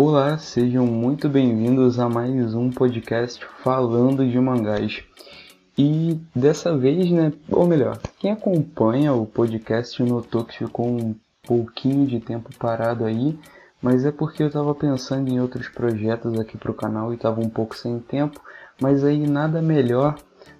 Olá, sejam muito bem-vindos a mais um podcast falando de mangás. E dessa vez, né, ou melhor, quem acompanha o podcast notou que ficou um pouquinho de tempo parado aí, mas é porque eu estava pensando em outros projetos aqui para o canal e estava um pouco sem tempo, mas aí nada melhor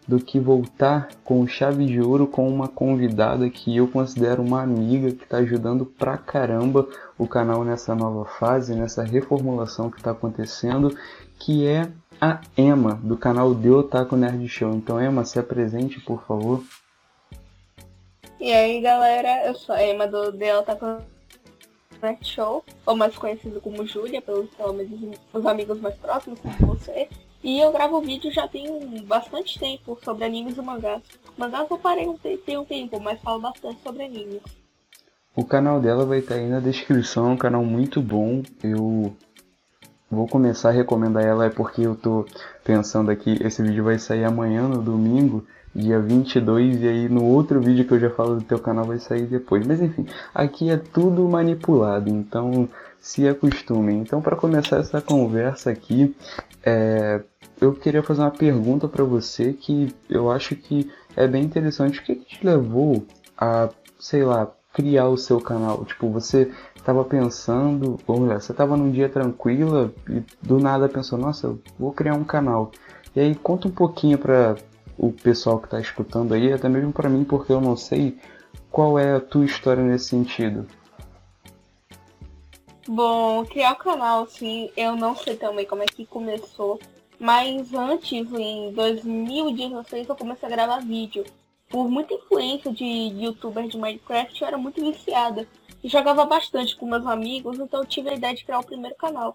do que voltar com chave de ouro com uma convidada que eu considero uma amiga que está ajudando pra caramba o canal nessa nova fase, nessa reformulação que está acontecendo, que é a Emma, do canal The Otaku Nerd Show. Então, Emma, se apresente, por favor. E aí, galera, eu sou a Emma do The Otaku Nerd Show, ou mais conhecido como Júlia, pelos, pelos amigos mais próximos, como você. E eu gravo vídeo já tem bastante tempo sobre animes e mangás. Mangás eu parei um, tem um tempo, mas falo bastante sobre animes. O canal dela vai estar aí na descrição, é um canal muito bom. Eu vou começar a recomendar ela é porque eu tô pensando aqui, esse vídeo vai sair amanhã no domingo, dia 22, e aí no outro vídeo que eu já falo do teu canal vai sair depois. Mas enfim, aqui é tudo manipulado, então se acostumem. Então para começar essa conversa aqui, é, eu queria fazer uma pergunta para você que eu acho que é bem interessante. O que, que te levou a, sei lá, criar o seu canal? Tipo, você estava pensando, ou melhor, você estava num dia tranquila e do nada pensou, nossa, eu vou criar um canal. E aí conta um pouquinho para o pessoal que está escutando aí, até mesmo para mim, porque eu não sei qual é a tua história nesse sentido. Bom, criar o canal, assim, eu não sei também como é que começou. Mas antes, em 2016, eu comecei a gravar vídeo. Por muita influência de youtuber de Minecraft, eu era muito viciada. E jogava bastante com meus amigos, então eu tive a ideia de criar o primeiro canal.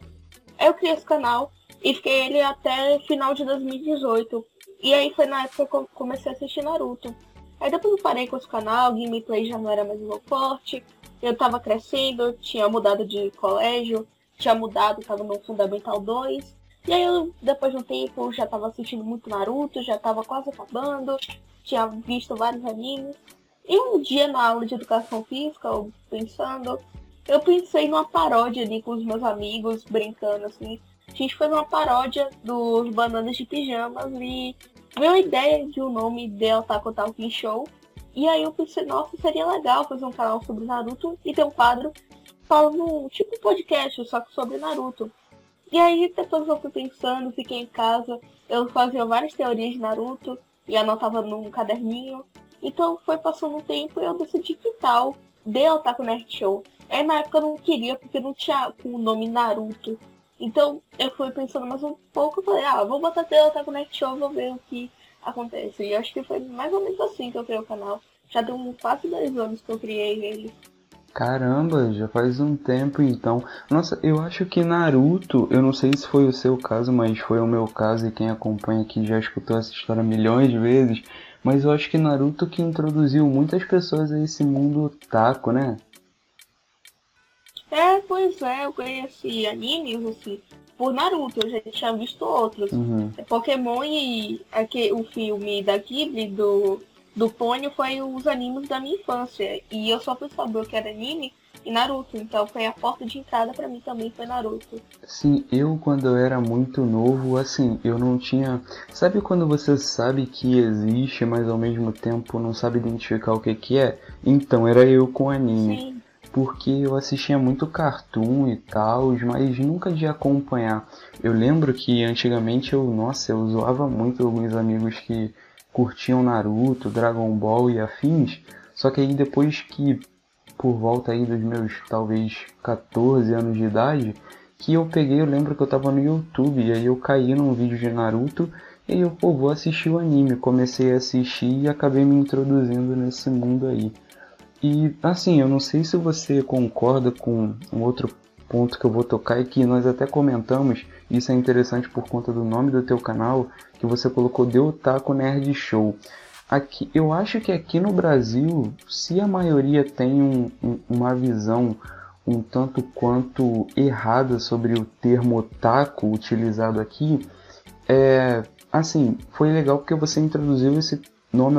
Aí eu criei esse canal e fiquei ele até final de 2018. E aí foi na época que eu comecei a assistir Naruto. Aí depois eu parei com esse canal, gameplay já não era mais meu forte eu tava crescendo, tinha mudado de colégio, tinha mudado, tava no Fundamental 2. E aí eu, depois de um tempo, já tava assistindo muito Naruto, já tava quase acabando, tinha visto vários animes. E um dia na aula de educação física, eu pensando, eu pensei numa paródia ali com os meus amigos, brincando assim. A gente fez uma paródia dos Bananas de Pijamas e veio a ideia de um nome de Otaku Talking Show. E aí eu pensei, nossa, seria legal fazer um canal sobre Naruto e ter um quadro falando tipo um podcast, só que sobre Naruto. E aí depois eu fui pensando, fiquei em casa, eu fazia várias teorias de Naruto e anotava num caderninho. Então foi passando um tempo e eu decidi que tal The Otaku Nerd Show. Aí na época eu não queria porque não tinha o nome Naruto. Então eu fui pensando mais um pouco e falei, ah, vou botar The Otaku Nerd Show, vou ver o que acontece. E acho que foi mais ou menos assim que eu criei o canal. Já tem quase dois anos que eu criei ele. Caramba, já faz um tempo então. Nossa, eu acho que Naruto, eu não sei se foi o seu caso, mas foi o meu caso e quem acompanha aqui já escutou essa história milhões de vezes. Mas eu acho que Naruto que introduziu muitas pessoas a esse mundo taco, né? É, pois é, eu conheci animes assim, por Naruto, eu já tinha visto outros. Uhum. Pokémon e aqui, o filme da Ghibli do, do Pônio foi os animes da minha infância. E eu só fui saber o que era anime e Naruto. Então foi a porta de entrada para mim também foi Naruto. Sim, eu quando eu era muito novo, assim, eu não tinha. Sabe quando você sabe que existe, mas ao mesmo tempo não sabe identificar o que, que é? Então, era eu com anime. Sim porque eu assistia muito cartoon e tal, mas nunca de acompanhar. Eu lembro que antigamente eu, nossa, eu zoava muito alguns amigos que curtiam Naruto, Dragon Ball e afins, só que aí depois que por volta aí dos meus talvez 14 anos de idade, que eu peguei, eu lembro que eu tava no YouTube e aí eu caí num vídeo de Naruto e aí eu, pô, vou assistir o anime. Comecei a assistir e acabei me introduzindo nesse mundo aí. E assim, eu não sei se você concorda com um outro ponto que eu vou tocar e que nós até comentamos, isso é interessante por conta do nome do teu canal, que você colocou The Otaku Nerd Show. Aqui, eu acho que aqui no Brasil, se a maioria tem um, um, uma visão um tanto quanto errada sobre o termo otaku utilizado aqui, é assim, foi legal porque você introduziu esse nome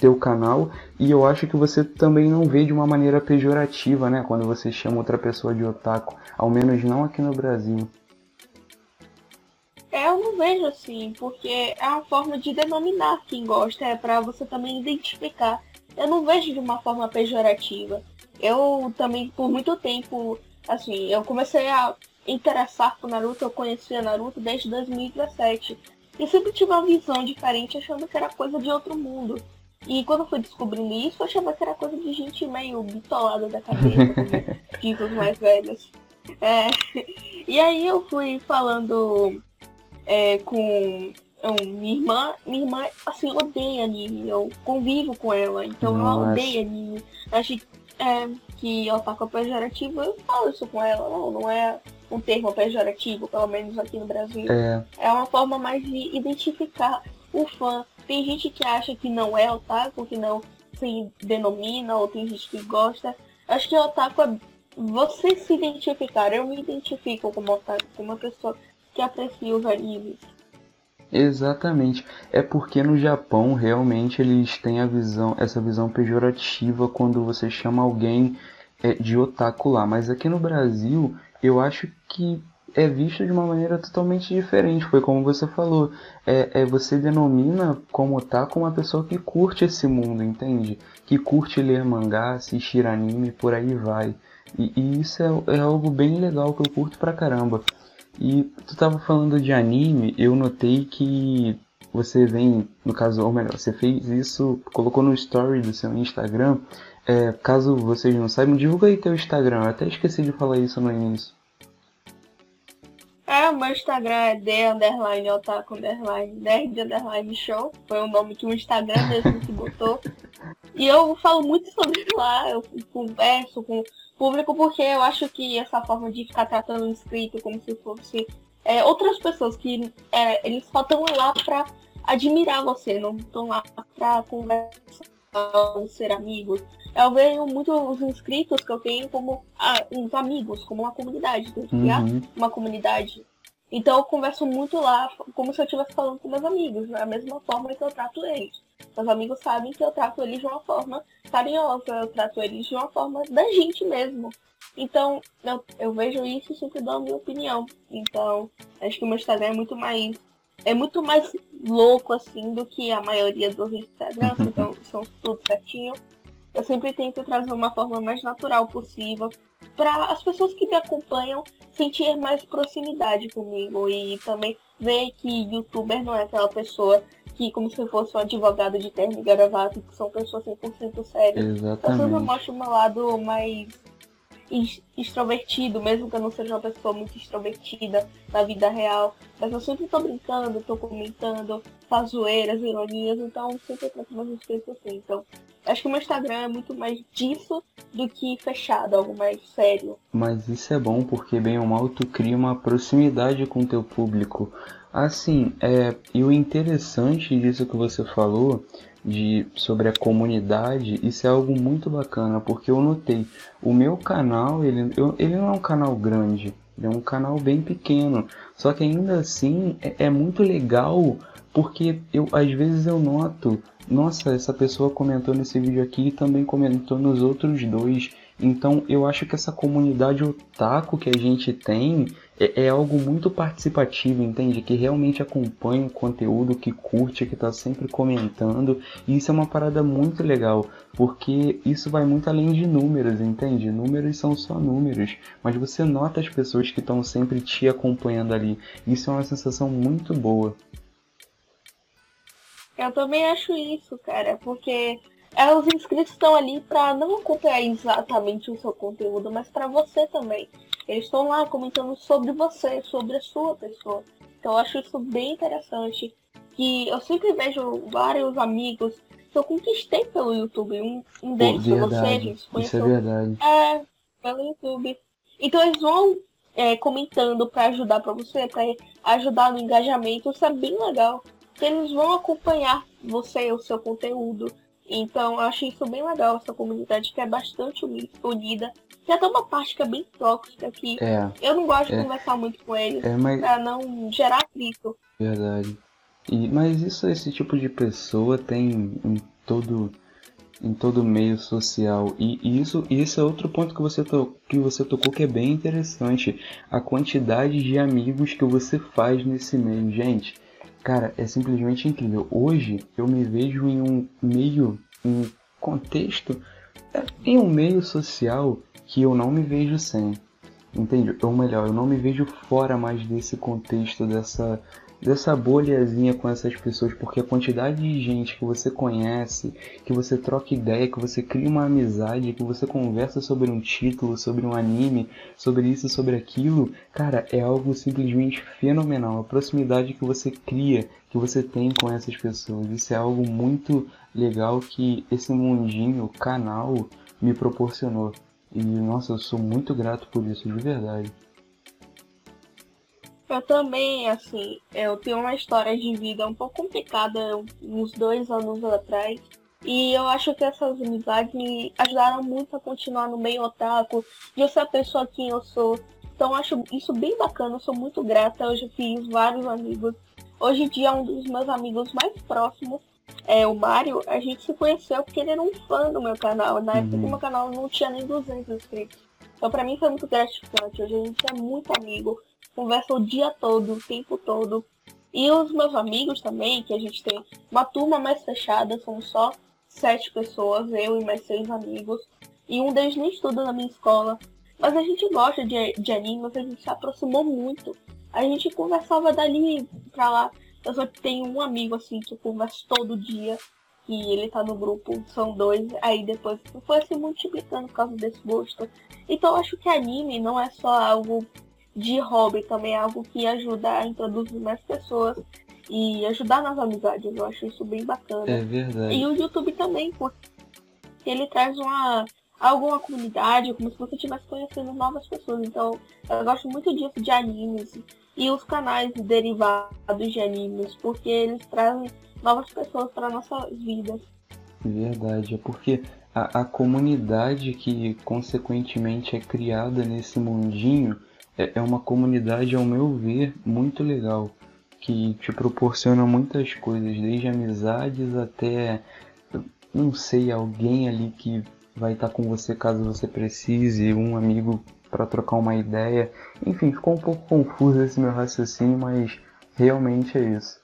teu canal e eu acho que você também não vê de uma maneira pejorativa, né? Quando você chama outra pessoa de otaku, ao menos não aqui no Brasil. É, eu não vejo assim, porque é uma forma de denominar quem gosta, é para você também identificar. Eu não vejo de uma forma pejorativa. Eu também, por muito tempo, assim, eu comecei a interessar por Naruto, eu conhecia Naruto desde 2017. E sempre tive uma visão diferente, achando que era coisa de outro mundo. E quando eu fui descobrindo isso, eu achava que era coisa de gente meio bitolada da cabeça, como dizem os mais velhos. É, e aí eu fui falando é, com minha irmã, minha irmã assim, odeia anime, eu convivo com ela, então Nossa. ela odeia anime. Acho é, que ela tá com pejorativo, eu falo isso com ela, não, não é um termo pejorativo, pelo menos aqui no Brasil. É. é uma forma mais de identificar o fã. Tem gente que acha que não é otaku, que não se denomina, ou tem gente que gosta. Acho que otaku é você se identificar. Eu me identifico como otaku, como uma pessoa que aprecia os animes. Exatamente. É porque no Japão realmente eles têm a visão, essa visão pejorativa quando você chama alguém é, de otaku lá. Mas aqui no Brasil eu acho que é visto de uma maneira totalmente diferente. Foi como você falou. É, é você denomina como otaku uma pessoa que curte esse mundo, entende? Que curte ler mangá, assistir anime, por aí vai. E, e isso é, é algo bem legal que eu curto pra caramba. E tu tava falando de anime, eu notei que você vem, no caso, ou melhor, você fez isso, colocou no story do seu Instagram. É, caso vocês não saibam, divulga aí teu Instagram. Eu até esqueci de falar isso no início. O meu Instagram é d underline otaku underline nerd underline show. Foi o nome que o Instagram mesmo que botou. E eu falo muito sobre lá, eu converso com público porque eu acho que essa forma de ficar tratando o inscrito como se fosse é, outras pessoas que é, eles só estão lá pra admirar você, não estão lá pra conversar ou ser amigos. Eu vejo muito os inscritos que eu tenho como ah, uns amigos, como uma comunidade, tem que criar uhum. uma comunidade. Então eu converso muito lá como se eu estivesse falando com meus amigos, da mesma forma que eu trato eles. Meus amigos sabem que eu trato eles de uma forma carinhosa, eu trato eles de uma forma da gente mesmo. Então, eu, eu vejo isso e sempre dou a minha opinião. Então, acho que o meu Instagram é muito mais. É muito mais louco assim do que a maioria dos Instagrams, então são tudo certinho. Eu sempre tento trazer uma forma mais natural possível para as pessoas que me acompanham sentir mais proximidade comigo e também ver que youtuber não é aquela pessoa que como se fosse um advogado de terno e gravata, que são pessoas 100% sérias. Exatamente. Eu mostro o meu lado mais extrovertido, mesmo que eu não seja uma pessoa muito extrovertida na vida real. Mas eu sempre tô brincando, tô comentando, faz zoeiras, ironias, então sempre trato meus inscritos assim. Então, acho que o meu Instagram é muito mais disso do que fechado, algo mais sério. Mas isso é bom porque, bem ou mal, tu cria uma proximidade com o teu público. Assim, é, e o interessante disso que você falou de sobre a comunidade, isso é algo muito bacana, porque eu notei, o meu canal, ele, eu, ele não é um canal grande, ele é um canal bem pequeno, só que ainda assim é, é muito legal, porque eu às vezes eu noto, nossa, essa pessoa comentou nesse vídeo aqui e também comentou nos outros dois, então eu acho que essa comunidade otaku que a gente tem é, é, algo muito participativo, entende? Que realmente acompanha o conteúdo, que curte, que está sempre comentando. E isso é uma parada muito legal, porque isso vai muito além de números, entende? Números são só números, mas você nota as pessoas que estão sempre te acompanhando ali. Isso é uma sensação muito boa. Eu também acho isso, cara, porque é, os inscritos estão ali para não acompanhar exatamente o seu conteúdo, mas para você também. Eles estão lá comentando sobre você, sobre a sua pessoa. Então eu acho isso bem interessante. Que eu sempre vejo vários amigos que eu conquistei pelo YouTube. Um, um deles foi você, gente Isso é verdade. É, pelo YouTube. Então eles vão é, comentando para ajudar para você, para ajudar no engajamento. Isso é bem legal. Eles vão acompanhar você, o seu conteúdo. Então eu acho isso bem legal, essa comunidade que é bastante unida. Tem até uma parte que é bem tóxica aqui. É, eu não gosto é, de conversar muito com eles é, mas... pra não gerar atrito. Verdade. E, mas isso, esse tipo de pessoa tem em todo em todo meio social. E, e isso, isso é outro ponto que você, to, que você tocou que é bem interessante. A quantidade de amigos que você faz nesse meio. Gente, cara, é simplesmente incrível. Hoje eu me vejo em um meio, um contexto, é, em um meio social que eu não me vejo sem. Entende? Ou melhor, eu não me vejo fora mais desse contexto, dessa, dessa bolhazinha com essas pessoas, porque a quantidade de gente que você conhece, que você troca ideia, que você cria uma amizade, que você conversa sobre um título, sobre um anime, sobre isso, sobre aquilo, cara, é algo simplesmente fenomenal. A proximidade que você cria, que você tem com essas pessoas, isso é algo muito legal que esse mundinho, canal, me proporcionou. E nossa, eu sou muito grato por isso, de verdade. Eu também, assim, eu tenho uma história de vida um pouco complicada uns dois anos atrás. E eu acho que essas amizades me ajudaram muito a continuar no meio otaku, de eu ser a pessoa que eu sou. Então acho isso bem bacana, eu sou muito grata. Hoje eu fiz vários amigos. Hoje em dia um dos meus amigos mais próximos é o Mário. A gente se conheceu porque ele era um fã do meu canal. Na época uhum. o meu canal não tinha nem 200 inscritos. Então pra mim foi muito gratificante. Hoje a gente é muito amigo conversa o dia todo, o tempo todo. E os meus amigos também, que a gente tem uma turma mais fechada, são só sete pessoas, eu e mais seis amigos. E um deles nem estuda na minha escola. Mas a gente gosta de, de animes, a gente se aproximou muito. A gente conversava dali pra lá. Eu só tenho um amigo assim que eu converso todo dia. E ele tá no grupo, são dois. Aí depois foi se multiplicando por causa desse gosto. Então eu acho que anime não é só algo de hobby também é algo que ajuda a introduzir mais pessoas e ajudar nas amizades. Eu acho isso bem bacana. É verdade. E o YouTube também, porque ele traz uma alguma comunidade, como se você estivesse conhecendo novas pessoas. Então, eu gosto muito disso de animes e os canais derivados de animes, porque eles trazem novas pessoas para nossas vidas. Verdade, é porque a, a comunidade que consequentemente é criada nesse mundinho é, é uma comunidade, ao meu ver, muito legal, que te proporciona muitas coisas, desde amizades até, não sei, alguém ali que vai estar com você caso você precise, um amigo para trocar uma ideia. Enfim, ficou um pouco confuso esse meu raciocínio, mas realmente é isso.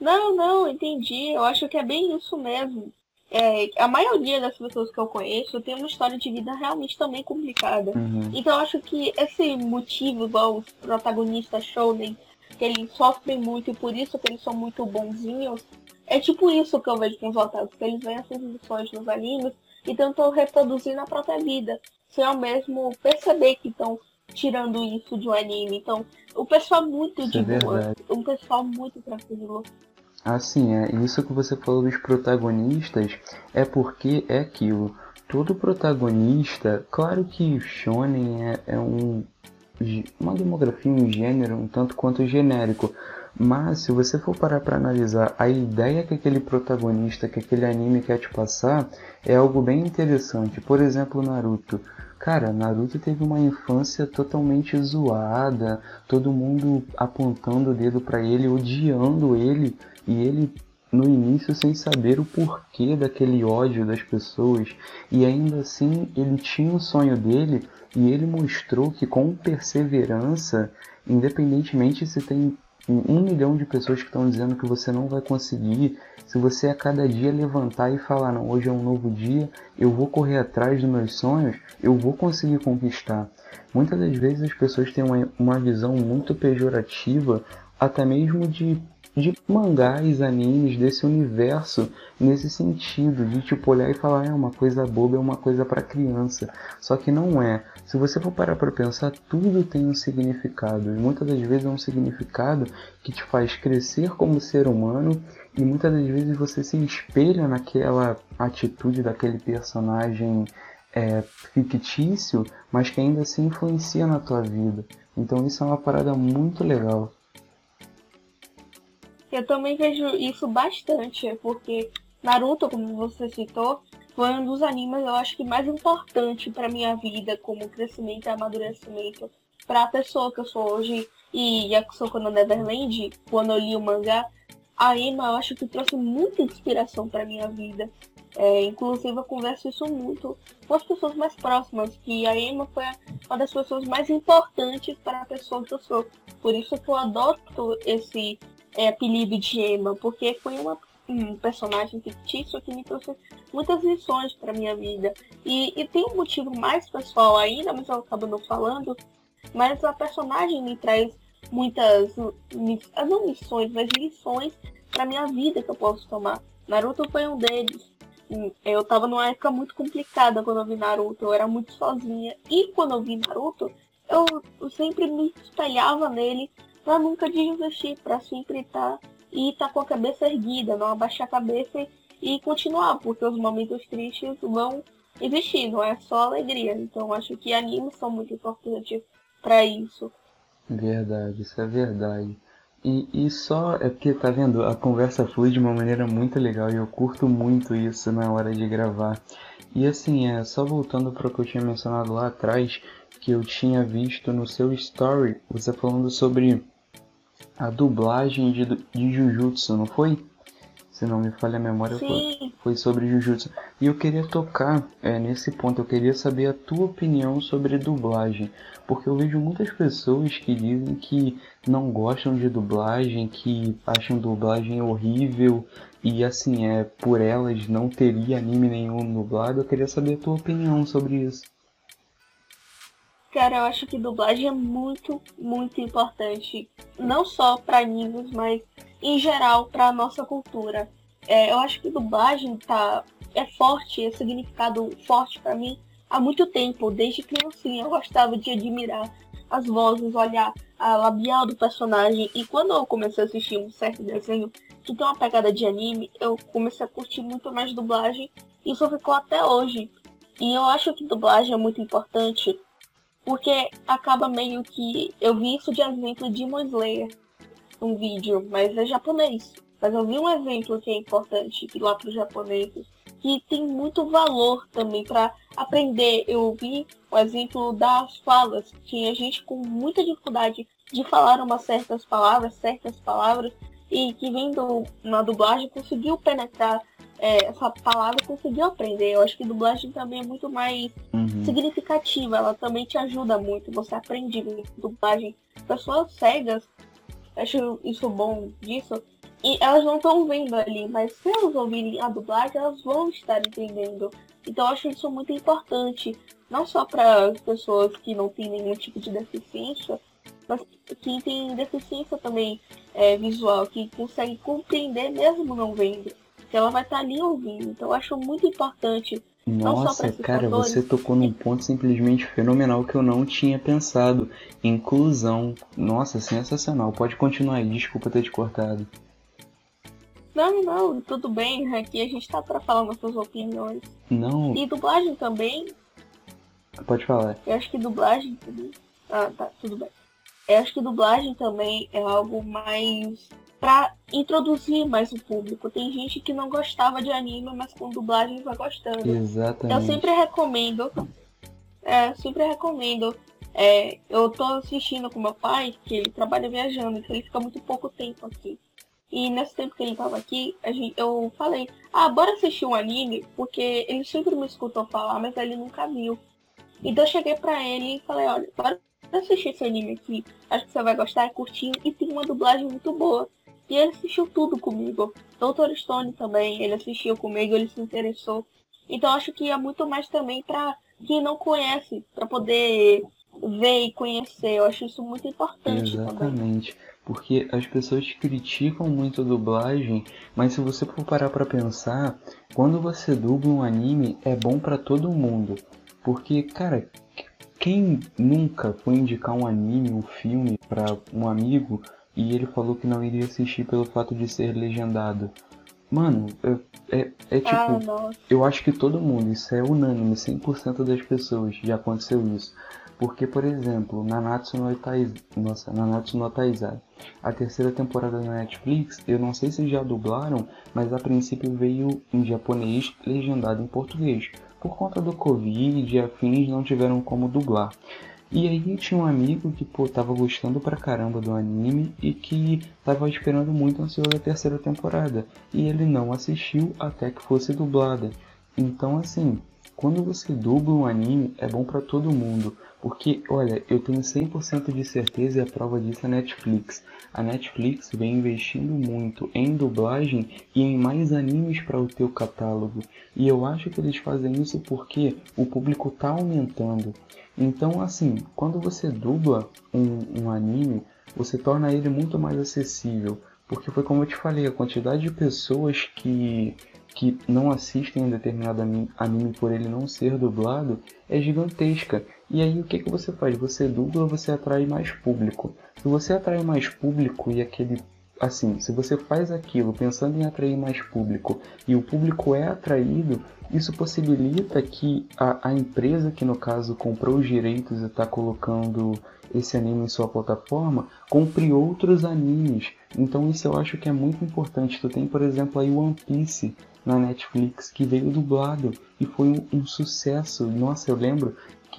Não, não, entendi. Eu acho que é bem isso mesmo é, a maioria das pessoas que eu conheço tem uma história de vida realmente também complicada. Uhum. Então eu acho que esse motivo, igual os protagonistas Shonen, que eles sofrem muito e por isso que eles são muito bonzinhos, é tipo isso que eu vejo com os otakus, que eles veem essas lições nos animes e tentam reproduzir na própria vida, sem ao mesmo perceber que estão tirando isso de um anime. Então, o pessoal muito isso de é boa, um pessoal muito tranquilo. Assim, é isso que você falou dos protagonistas é porque é aquilo. Todo protagonista, claro que o shonen é, é um uma demografia, um gênero um tanto quanto genérico, mas se você for parar para analisar a ideia que aquele protagonista, que aquele anime quer te passar, é algo bem interessante. Por exemplo, Naruto. Cara, Naruto teve uma infância totalmente zoada, todo mundo apontando o dedo para ele, odiando ele, e ele no início sem saber o porquê daquele ódio das pessoas, e ainda assim ele tinha o sonho dele e ele mostrou que com perseverança, independentemente se tem um milhão de pessoas que estão dizendo que você não vai conseguir, se você a cada dia levantar e falar, não, hoje é um novo dia, eu vou correr atrás dos meus sonhos, eu vou conseguir conquistar. Muitas das vezes as pessoas têm uma, uma visão muito pejorativa, até mesmo de de mangás, animes, desse universo nesse sentido, de tipo olhar e falar é uma coisa boba, é uma coisa para criança. Só que não é. Se você for parar para pensar, tudo tem um significado. E muitas das vezes é um significado que te faz crescer como ser humano e muitas das vezes você se espelha naquela atitude daquele personagem é, fictício, mas que ainda se influencia na tua vida. Então isso é uma parada muito legal. Eu também vejo isso bastante, porque Naruto, como você citou, foi um dos animes eu acho que mais importante para minha vida como crescimento e amadurecimento para a pessoa que eu sou hoje e Yakusoku no Neverland, quando eu li o mangá, a Emma eu acho que trouxe muita inspiração para minha vida. É, inclusive eu converso isso muito com as pessoas mais próximas, que a Emma foi uma das pessoas mais importantes para a pessoa que eu sou. Por isso que eu adoto esse é, apelido de Emma, porque foi uma, um personagem fictício que me trouxe muitas lições para minha vida. E, e tem um motivo mais pessoal ainda, mas eu acabo não falando, mas a personagem me traz muitas, não missões, mas lições para minha vida que eu posso tomar. Naruto foi um deles. Eu tava numa época muito complicada quando eu vi Naruto, eu era muito sozinha. E quando eu vi Naruto, eu sempre me espelhava nele para nunca desistir, para sempre estar tá, e estar tá com a cabeça erguida, não abaixar a cabeça e, e continuar, porque os momentos tristes vão existir, não é só alegria. Então acho que animes são muito importantes para isso. Verdade, isso é verdade. E, e só é porque, tá vendo, a conversa flui de uma maneira muito legal e eu curto muito isso na hora de gravar. E assim, é só voltando para o que eu tinha mencionado lá atrás, que eu tinha visto no seu story, você falando sobre a dublagem de, de Jujutsu, não foi? Se não me falha a memória, foi, foi, sobre Jujutsu. E eu queria tocar é, nesse ponto, eu queria saber a tua opinião sobre dublagem. Porque eu vejo muitas pessoas que dizem que não gostam de dublagem, que acham dublagem horrível. E assim, é por elas não teria anime nenhum dublado. Eu queria saber a tua opinião sobre isso. Cara, eu acho que dublagem é muito, muito importante. Não só para animes, mas em geral para nossa cultura. É, eu acho que dublagem tá é forte, é significado forte para mim há muito tempo, desde criancinha eu gostava de admirar as vozes, olhar a labial do personagem e quando eu comecei a assistir um certo desenho que tem uma pegada de anime, eu comecei a curtir muito mais dublagem e isso ficou até hoje. E eu acho que dublagem é muito importante porque acaba meio que eu vi isso de exemplo de Demon Slayer um vídeo, mas é japonês. Mas eu vi um exemplo que é importante lá para os japoneses, que tem muito valor também para aprender. Eu vi o exemplo das falas. Tinha gente com muita dificuldade de falar umas certas palavras, certas palavras, e que vendo na dublagem conseguiu penetrar é, essa palavra conseguiu aprender. Eu acho que dublagem também é muito mais uhum. significativa, ela também te ajuda muito. Você aprende dublagem. Pessoas cegas acho isso bom disso. E elas não estão vendo ali, mas se elas ouvirem a dublagem, elas vão estar entendendo. Então eu acho isso muito importante, não só para as pessoas que não têm nenhum tipo de deficiência, mas que tem deficiência também é, visual, que consegue compreender mesmo não vendo. Ela vai estar tá ali ouvindo. Então eu acho muito importante nossa, cara, fatores. você tocou num ponto simplesmente fenomenal que eu não tinha pensado. Inclusão. Nossa, sensacional. Pode continuar aí, desculpa ter te cortado. Não, não, tudo bem. Aqui a gente tá pra falar nossas opiniões. Não. E dublagem também. Pode falar. Eu acho que dublagem também. Ah, tá, tudo bem. Eu acho que dublagem também é algo mais para introduzir mais o público. Tem gente que não gostava de anime, mas com dublagem vai gostando. Exatamente. Eu sempre recomendo. É, sempre recomendo. É, eu tô assistindo com meu pai, que ele trabalha viajando, então ele fica muito pouco tempo aqui. E nesse tempo que ele tava aqui, gente, eu falei, ah, bora assistir um anime, porque ele sempre me escutou falar, mas ele nunca viu. Então eu cheguei pra ele e falei, olha, bora assistir esse anime aqui. Acho que você vai gostar, é curtinho e tem uma dublagem muito boa. E ele assistiu tudo comigo. Doutor Stone também, ele assistiu comigo, ele se interessou. Então acho que é muito mais também para quem não conhece, para poder ver e conhecer. Eu acho isso muito importante Exatamente. Também. Porque as pessoas criticam muito a dublagem, mas se você for parar para pensar, quando você dubla um anime é bom para todo mundo. Porque, cara, quem nunca foi indicar um anime, um filme para um amigo e ele falou que não iria assistir pelo fato de ser legendado. Mano, é, é, é tipo. Ah, eu acho que todo mundo, isso é unânime, 100% das pessoas já aconteceu isso. Porque, por exemplo, Nanatsu no Taizai, nossa, Nanatsu no Taizai, a terceira temporada da Netflix, eu não sei se já dublaram, mas a princípio veio em japonês legendado em português. Por conta do Covid e afins não tiveram como dublar. E aí tinha um amigo que, pô, tava gostando pra caramba do anime e que tava esperando muito ansioso a terceira temporada. E ele não assistiu até que fosse dublada. Então, assim, quando você dubla um anime, é bom para todo mundo. Porque, olha, eu tenho 100% de certeza e a prova disso é a Netflix. A Netflix vem investindo muito em dublagem e em mais animes para o teu catálogo. E eu acho que eles fazem isso porque o público está aumentando. Então, assim, quando você dubla um, um anime, você torna ele muito mais acessível. Porque foi como eu te falei, a quantidade de pessoas que que não assistem um determinado anime por ele não ser dublado é gigantesca. E aí o que, que você faz? Você dubla, você atrai mais público. Se você atrai mais público e aquele. Assim, se você faz aquilo pensando em atrair mais público e o público é atraído, isso possibilita que a, a empresa que no caso comprou os direitos e está colocando esse anime em sua plataforma, compre outros animes. Então isso eu acho que é muito importante. Tu tem, por exemplo, aí One Piece, na Netflix que veio dublado e foi um, um, sucesso. Nossa, eu lembro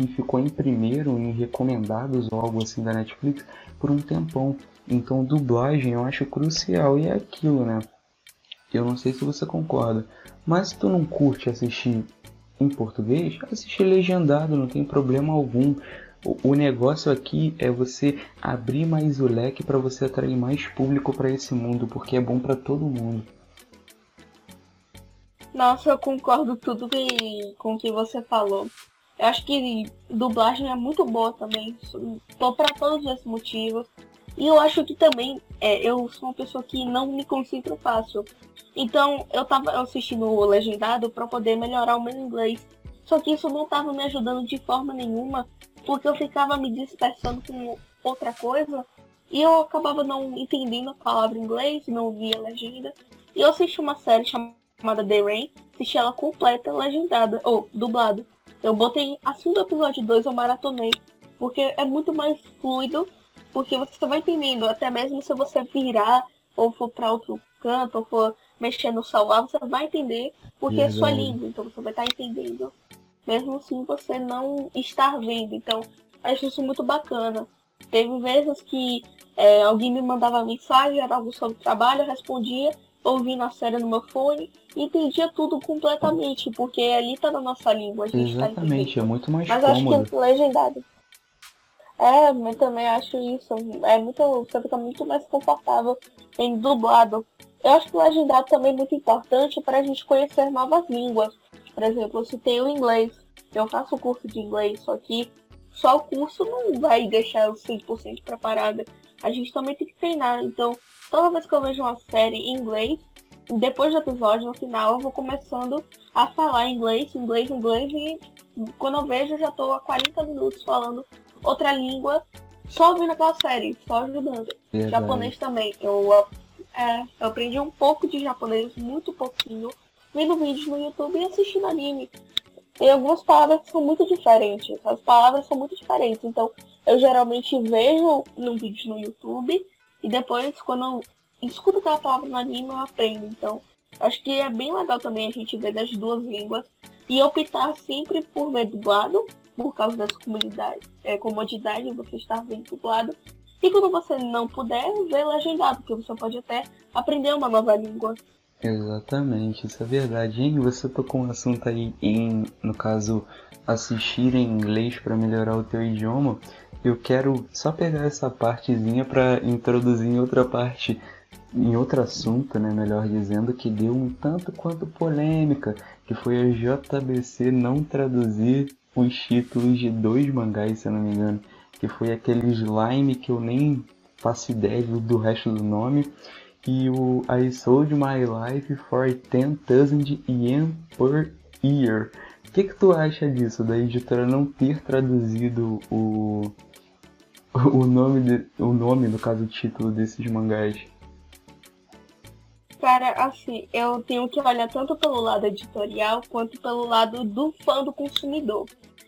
que ficou em primeiro em recomendados ou algo assim da Netflix por um tempão. Então, dublagem eu acho crucial e é aquilo, né? Eu não sei se você concorda, mas se tu não curte assistir em português, assistir legendado, não tem problema algum. O negócio aqui é você abrir mais o leque para você atrair mais público para esse mundo, porque é bom para todo mundo. Nossa, eu concordo tudo que, com o que você falou. Eu acho que dublagem é muito boa também. Tô para todos esses motivos. E eu acho que também é, eu sou uma pessoa que não me concentro fácil. Então eu tava assistindo o legendado para poder melhorar o meu inglês. Só que isso não tava me ajudando de forma nenhuma, porque eu ficava me dispersando com outra coisa e eu acabava não entendendo a palavra em inglês, não via a legenda. E eu assisti uma série chamada The Rain, assisti ela completa, legendada, ou dublado. Eu botei assim do episódio 2, eu maratonei, porque é muito mais fluido, porque você vai entendendo, até mesmo se você virar, ou for para outro canto, ou for mexer no salvar, você vai entender, porque é sua língua, então você vai estar entendendo. Mesmo assim você não estar vendo, então acho isso muito bacana. Teve vezes que é, alguém me mandava mensagem, era algo sobre trabalho, eu respondia, ouvindo a série no meu fone entendia tudo completamente, porque ali tá na nossa língua. A gente tá Exatamente, tá é muito mais Mas cômodo. acho que legendado. É, eu também acho isso. É muito. Você fica muito mais confortável em dublado. Eu acho que o legendado também é muito importante para a gente conhecer novas línguas. Por exemplo, se tem o inglês, eu faço o curso de inglês, só que só o curso não vai deixar eu 100% preparada. A gente também tem que treinar. Então, toda vez que eu vejo uma série em inglês, depois do episódio, no final, eu vou começando a falar inglês, inglês, inglês, e quando eu vejo, eu já tô há 40 minutos falando outra língua, só ouvindo aquela série, só ajudando. Verdade. Japonês também. Eu, é, eu aprendi um pouco de japonês, muito pouquinho, vendo vídeos no YouTube e assistindo anime. Tem algumas palavras que são muito diferentes. As palavras são muito diferentes. Então, eu geralmente vejo um vídeo no YouTube e depois, quando escuto aquela palavra no anime, eu aprendo. Então, acho que é bem legal também a gente ver das duas línguas e optar sempre por ver dublado, por causa das comunidades, é, comodidade você estar vendo dublado. E quando você não puder, ver legendado, porque você pode até aprender uma nova língua. Exatamente, isso é verdade. E você tocou um assunto aí em, no caso, assistir em inglês para melhorar o teu idioma eu quero só pegar essa partezinha para introduzir em outra parte, em outro assunto, né, melhor dizendo, que deu um tanto quanto polêmica, que foi a JBC não traduzir os títulos de dois mangás, se eu não me engano, que foi aquele slime que eu nem faço ideia do resto do nome, e o I Sold My Life for 10,000 Yen per Year. O que, que tu acha disso, da editora não ter traduzido o, o nome, de, o nome, no caso, o título desses mangás? Cara, assim, eu tenho que olhar tanto pelo lado editorial quanto pelo lado do fã do consumidor.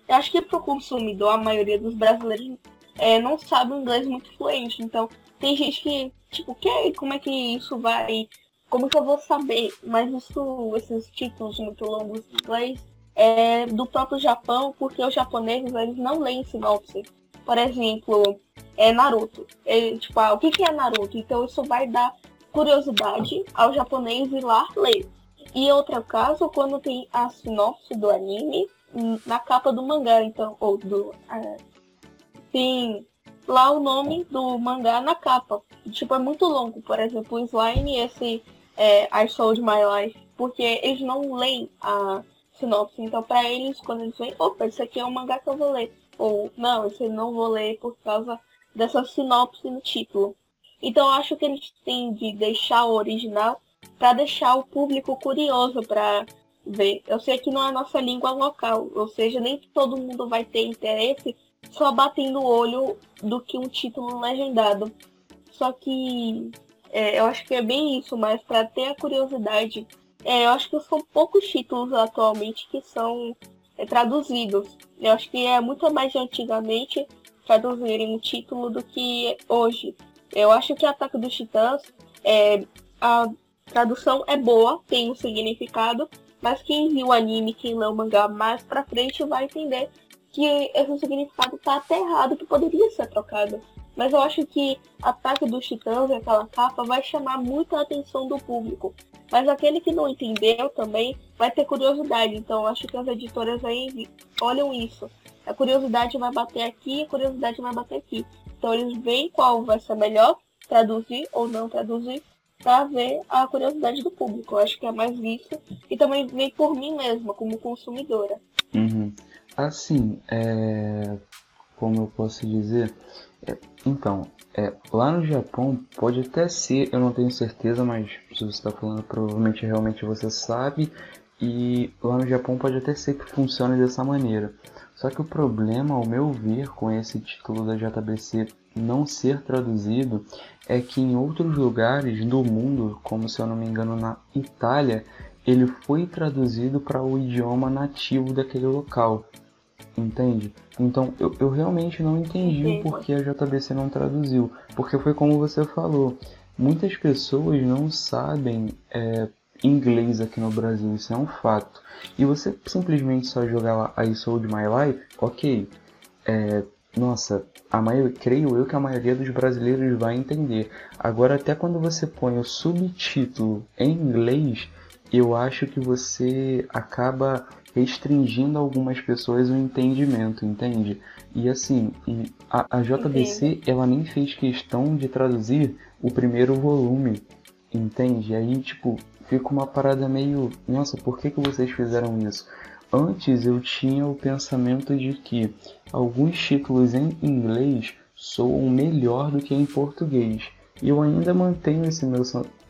Eu acho que pro consumidor, a maioria dos brasileiros é, não sabe inglês muito fluente. Então, tem gente que, tipo, que, como é que isso vai. Como que eu vou saber? Mas isso, esses títulos muito longos em inglês é do próprio Japão, porque os japoneses eles não leem sinopse. por exemplo, é Naruto. É, tipo, ah, o que, que é Naruto? Então isso vai dar curiosidade ao japonês ir lá ler. E outro caso, quando tem a sinopse do anime na capa do mangá, então, ou do. É, tem lá o nome do mangá na capa. Tipo, é muito longo. Por exemplo, o Slime, esse é, I Sold My Life, porque eles não leem a sinopse. Então, para eles, quando eles veem, opa, isso aqui é um mangá que eu vou ler. Ou, não, esse eu não vou ler por causa dessa sinopse no título. Então, acho que eles têm de deixar o original para deixar o público curioso para ver. Eu sei que não é a nossa língua local, ou seja, nem todo mundo vai ter interesse só batendo o olho do que um título legendado. Só que é, eu acho que é bem isso, mas para ter a curiosidade, é, eu acho que são poucos títulos atualmente que são é, traduzidos. Eu acho que é muito mais de antigamente traduzirem um título do que hoje. Eu acho que Ataque dos Titãs, é, a tradução é boa, tem um significado, mas quem viu o anime, quem lê o mangá mais pra frente vai entender que esse significado tá até errado, que poderia ser trocado. Mas eu acho que Ataque dos Titãs, aquela capa, vai chamar muito a atenção do público. Mas aquele que não entendeu também vai ter curiosidade. Então eu acho que as editoras aí olham isso. A curiosidade vai bater aqui, a curiosidade vai bater aqui. Eles veem qual vai ser melhor, traduzir ou não traduzir, para ver a curiosidade do público. Eu acho que é mais isso. E também vem por mim mesma, como consumidora. Uhum. Assim, é... como eu posso dizer, é... então, é... lá no Japão pode até ser, eu não tenho certeza, mas se você está falando, provavelmente realmente você sabe. E lá no Japão pode até ser que funcione dessa maneira. Só que o problema, ao meu ver, com esse título da JBC não ser traduzido é que em outros lugares do mundo, como se eu não me engano na Itália, ele foi traduzido para o idioma nativo daquele local. Entende? Então eu, eu realmente não entendi o porquê a JBC não traduziu. Porque foi como você falou. Muitas pessoas não sabem é, inglês aqui no Brasil, isso é um fato. E você simplesmente só jogar lá I Sold My Life, ok. É, nossa, a maioria, creio eu que a maioria dos brasileiros vai entender. Agora, até quando você põe o subtítulo em inglês, eu acho que você acaba restringindo algumas pessoas o entendimento, entende? E assim, a, a JBC ela nem fez questão de traduzir o primeiro volume, entende? Aí tipo fica uma parada meio, nossa, por que que vocês fizeram isso? Antes eu tinha o pensamento de que alguns títulos em inglês soam melhor do que em português. E eu ainda mantenho esse meu,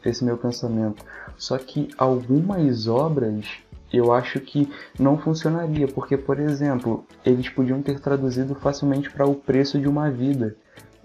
esse meu pensamento. Só que algumas obras eu acho que não funcionaria, porque, por exemplo, eles podiam ter traduzido facilmente para o preço de uma vida.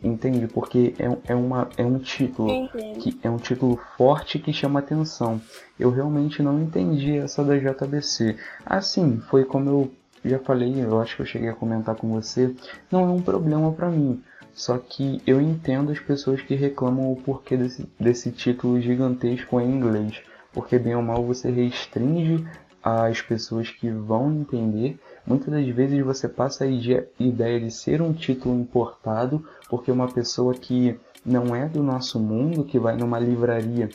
Entende? Porque é, é, uma, é um título que é um título forte que chama atenção. Eu realmente não entendi essa da JBC. Assim, foi como eu já falei, eu acho que eu cheguei a comentar com você, não é um problema para mim. Só que eu entendo as pessoas que reclamam o porquê desse, desse título gigantesco em inglês. Porque bem ou mal você restringe as pessoas que vão entender. Muitas das vezes você passa a ideia de ser um título importado, porque uma pessoa que não é do nosso mundo, que vai numa livraria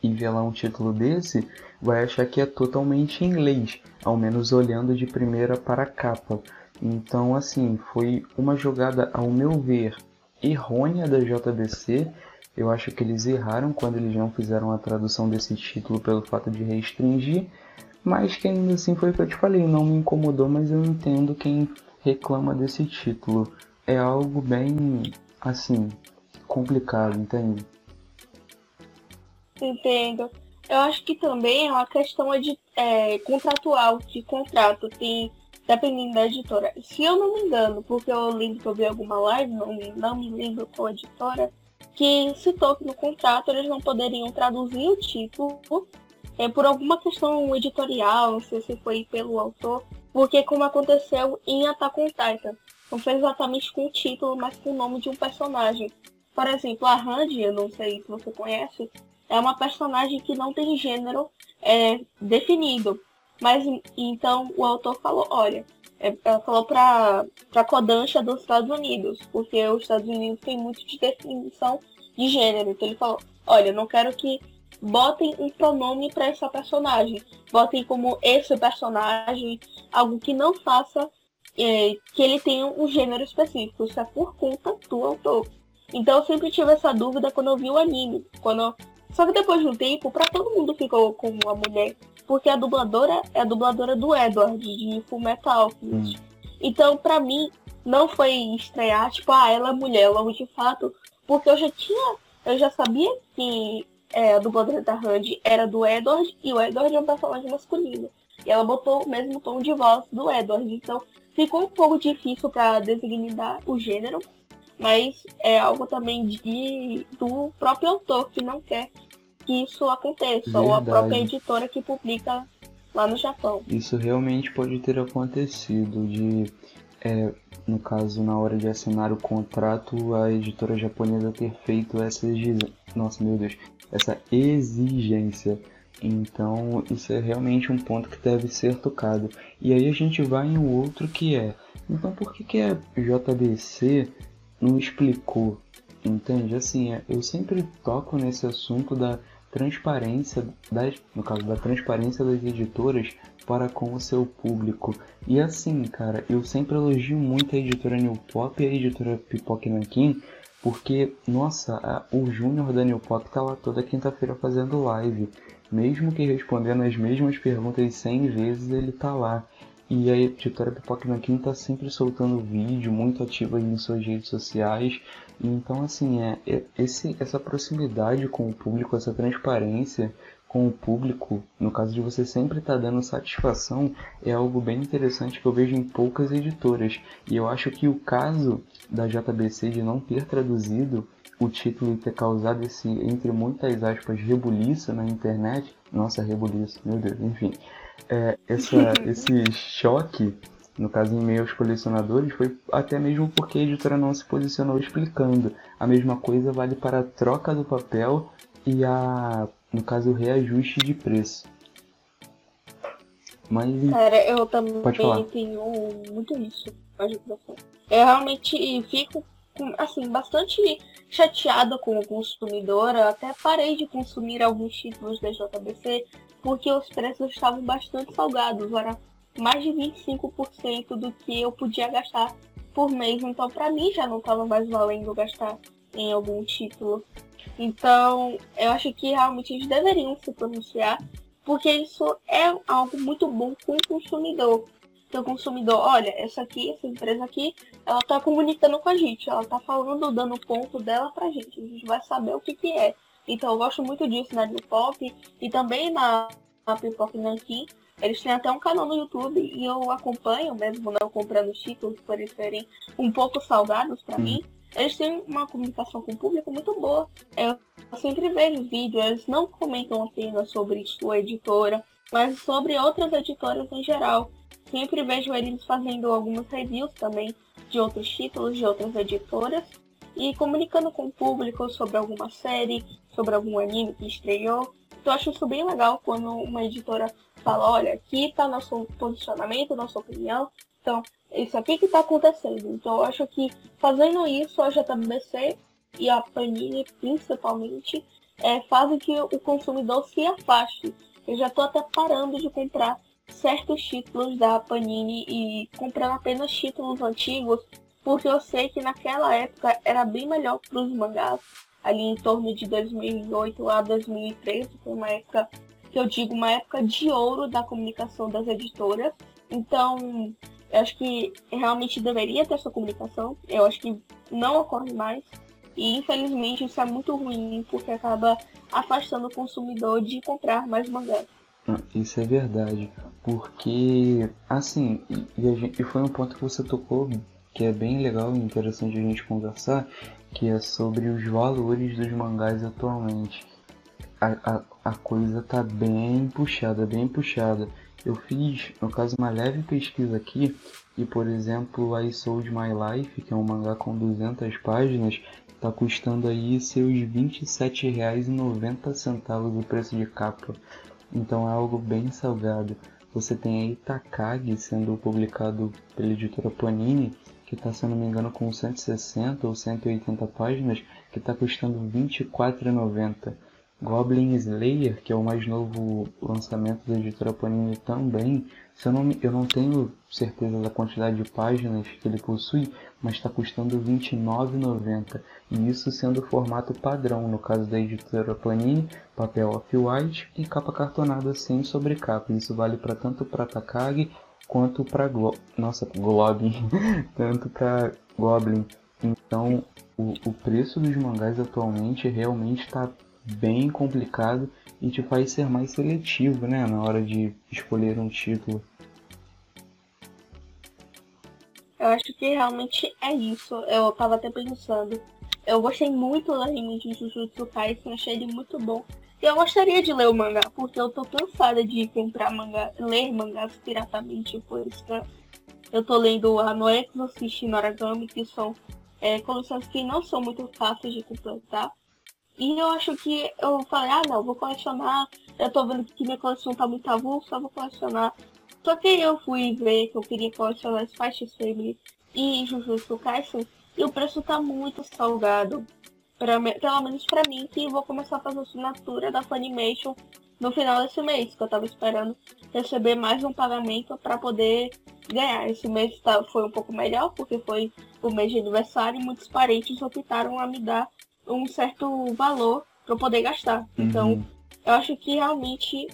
e vê lá um título desse, vai achar que é totalmente inglês, ao menos olhando de primeira para a capa. Então, assim, foi uma jogada, ao meu ver, errônea da JBC. Eu acho que eles erraram quando eles não fizeram a tradução desse título pelo fato de restringir mas que ainda assim foi o que eu te falei, não me incomodou, mas eu entendo quem reclama desse título. É algo bem, assim, complicado, entende? Entendo. Eu acho que também é uma questão de é, contratual, de contrato, que dependendo da editora. Se eu não me engano, porque eu lembro que eu vi alguma live, não, não me lembro qual editora, que citou que no contrato eles não poderiam traduzir o título é, por alguma questão editorial, não sei se foi pelo autor, porque como aconteceu em Attack on Titan. Não foi exatamente com o título, mas com o nome de um personagem. Por exemplo, a Randy, eu não sei se você conhece, é uma personagem que não tem gênero é, definido. Mas então o autor falou, olha, é, ela falou pra, pra Kodansha dos Estados Unidos, porque os Estados Unidos tem muito de definição de gênero. Então ele falou, olha, não quero que botem um pronome para essa personagem. Botem como esse personagem, algo que não faça é, que ele tenha um gênero específico. Isso é por conta do autor. Então eu sempre tive essa dúvida quando eu vi o anime. Quando eu... Só que depois de um tempo, para todo mundo ficou com a mulher. Porque a dubladora é a dubladora do Edward, de Full Metal. Hum. Então, para mim, não foi estrear, tipo, ah, ela é mulher, logo de fato. Porque eu já tinha. Eu já sabia que é, a dubladora da era do Edward e o Edward é um personagem masculino. E ela botou o mesmo tom de voz do Edward. Então ficou um pouco difícil para designar o gênero, mas é algo também de, do próprio autor que não quer que isso aconteça, Verdade. ou a própria editora que publica lá no Japão. Isso realmente pode ter acontecido de é, no caso, na hora de assinar o contrato, a editora japonesa ter feito essa exigência. Nossa, meu Deus, essa exigência. Então, isso é realmente um ponto que deve ser tocado. E aí a gente vai em outro que é. Então, por que, que a JBC não explicou? Entende? Assim, é, eu sempre toco nesse assunto da transparência, das, no caso da transparência das editoras para com o seu público. E assim, cara, eu sempre elogio muito a editora New Pop e a editora Pipoque Nankin, porque, nossa, a, o Júnior da New Pop tá lá toda quinta-feira fazendo live. Mesmo que respondendo as mesmas perguntas 100 vezes, ele tá lá. E a editora Pipoque Nankin tá sempre soltando vídeo, muito ativa em suas redes sociais. Então, assim, é, é esse, essa proximidade com o público, essa transparência, com o público, no caso de você sempre estar tá dando satisfação, é algo bem interessante que eu vejo em poucas editoras. E eu acho que o caso da JBC de não ter traduzido o título e ter causado esse, entre muitas aspas, rebuliço na internet, nossa, rebuliço, meu Deus, enfim, é, essa, esse choque, no caso em meio aos colecionadores, foi até mesmo porque a editora não se posicionou explicando. A mesma coisa vale para a troca do papel e a no caso o reajuste de preço. Mas Cara, eu também tenho muito isso Eu realmente fico assim, bastante chateada com o consumidor. Eu até parei de consumir alguns títulos da JBC porque os preços estavam bastante salgados. Era mais de 25% do que eu podia gastar por mês. Então, para mim, já não estava mais valendo gastar em algum título. Então, eu acho que realmente eles deveriam se pronunciar, porque isso é algo muito bom com o consumidor. Que o consumidor, olha, essa aqui, essa empresa aqui, ela tá comunicando com a gente, ela tá falando, dando ponto dela pra gente. A gente vai saber o que que é. Então eu gosto muito disso na New Pop e também na, na Pipoca Nankin. Eles têm até um canal no YouTube e eu acompanho, mesmo não comprando os títulos por eles serem um pouco salgados para mim eles têm uma comunicação com o público muito boa. Eu sempre vejo vídeo, eles não comentam apenas sobre sua editora, mas sobre outras editoras em geral. Sempre vejo eles fazendo algumas reviews também de outros títulos, de outras editoras, e comunicando com o público sobre alguma série, sobre algum anime que estreou. Então eu acho isso bem legal quando uma editora fala, olha, aqui está nosso posicionamento, nossa opinião, então isso aqui que está acontecendo. Então eu acho que fazendo isso, a JBC e a Panini principalmente é, fazem que o consumidor se afaste. Eu já estou até parando de comprar certos títulos da Panini e comprando apenas títulos antigos, porque eu sei que naquela época era bem melhor para os mangás, ali em torno de 2008 a 2013, foi uma época que eu digo uma época de ouro da comunicação das editoras. Então, eu acho que realmente deveria ter essa comunicação. Eu acho que não ocorre mais. E infelizmente isso é muito ruim, porque acaba afastando o consumidor de comprar mais mangás. Ah, isso é verdade, porque assim, e, gente, e, foi um ponto que você tocou que é bem legal e interessante a gente conversar, que é sobre os valores dos mangás atualmente. A, a, a coisa tá bem puxada, bem puxada. Eu fiz, no caso, uma leve pesquisa aqui e, por exemplo, I Sold My Life, que é um mangá com 200 páginas, está custando aí seus R$ 27,90 o preço de capa. Então é algo bem salgado. você tem aí Takagi sendo publicado pela editora Panini, que está, se não me engano, com 160 ou 180 páginas, que está custando R$ 24,90. Goblin Slayer, que é o mais novo lançamento da editora Panini também, se eu, não, eu não tenho certeza da quantidade de páginas que ele possui, mas está custando R$ 29,90. E isso sendo o formato padrão, no caso da editora Panini, papel off-white e capa cartonada sem sobrecapa. Isso vale para tanto para Takagi quanto para Glo nossa Goblin, tanto para Goblin. Então, o, o preço dos mangás atualmente realmente está bem complicado e te faz ser mais seletivo, né, na hora de escolher um título. Eu acho que realmente é isso. Eu tava até pensando. Eu gostei muito do anime de Jujutsu Kaisen, achei ele muito bom. E eu gostaria de ler o mangá, porque eu tô cansada de comprar mangá, ler mangás piratamente por isso. Eu tô lendo a No Exorcist Noragami, que são é, coleções que não são muito fáceis de completar. E eu acho que eu falei, ah não, vou colecionar. Eu tô vendo que minha coleção tá muito avulsa, vou colecionar. Só que eu fui ver que eu queria colecionar Spice Family e Jujutsu Kaisen e o preço tá muito salgado. Pra, pelo menos pra mim, que vou começar a fazer assinatura da Funimation no final desse mês, que eu tava esperando receber mais um pagamento para poder ganhar. Esse mês tá, foi um pouco melhor, porque foi o mês de aniversário e muitos parentes optaram a me dar um certo valor para eu poder gastar. Uhum. Então, eu acho que realmente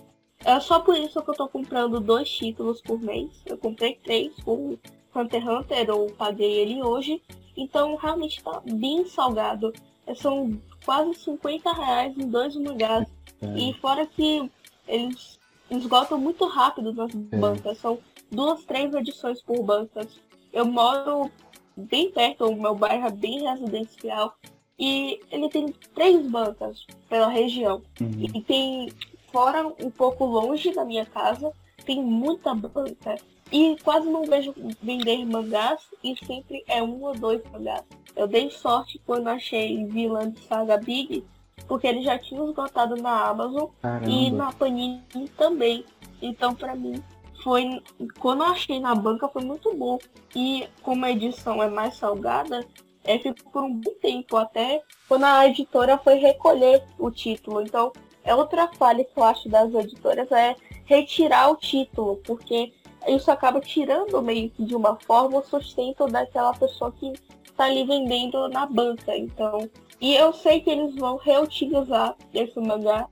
é só por isso que eu tô comprando dois títulos por mês. Eu comprei três por Hunter x Hunter, eu paguei ele hoje. Então, realmente tá bem salgado. São quase 50 reais em dois mangás. É. E fora que eles esgotam muito rápido nas é. bancas. São duas, três edições por bancas. Eu moro bem perto, o meu bairro é bem residencial. E ele tem três bancas pela região. Uhum. E tem, fora um pouco longe da minha casa, tem muita banca. E quase não vejo vender mangás e sempre é um ou dois mangás. Eu dei sorte quando achei Vilã de Saga Big, porque ele já tinha esgotado na Amazon Caramba. e na Panini também. Então para mim foi quando eu achei na banca foi muito bom. E como a edição é mais salgada, é, ficou por um bom tempo, até quando a editora foi recolher o título. Então, é outra falha que eu acho das editoras é retirar o título, porque isso acaba tirando meio que de uma forma o sustento daquela pessoa que está ali vendendo na banca. Então, e eu sei que eles vão reutilizar esse mangá,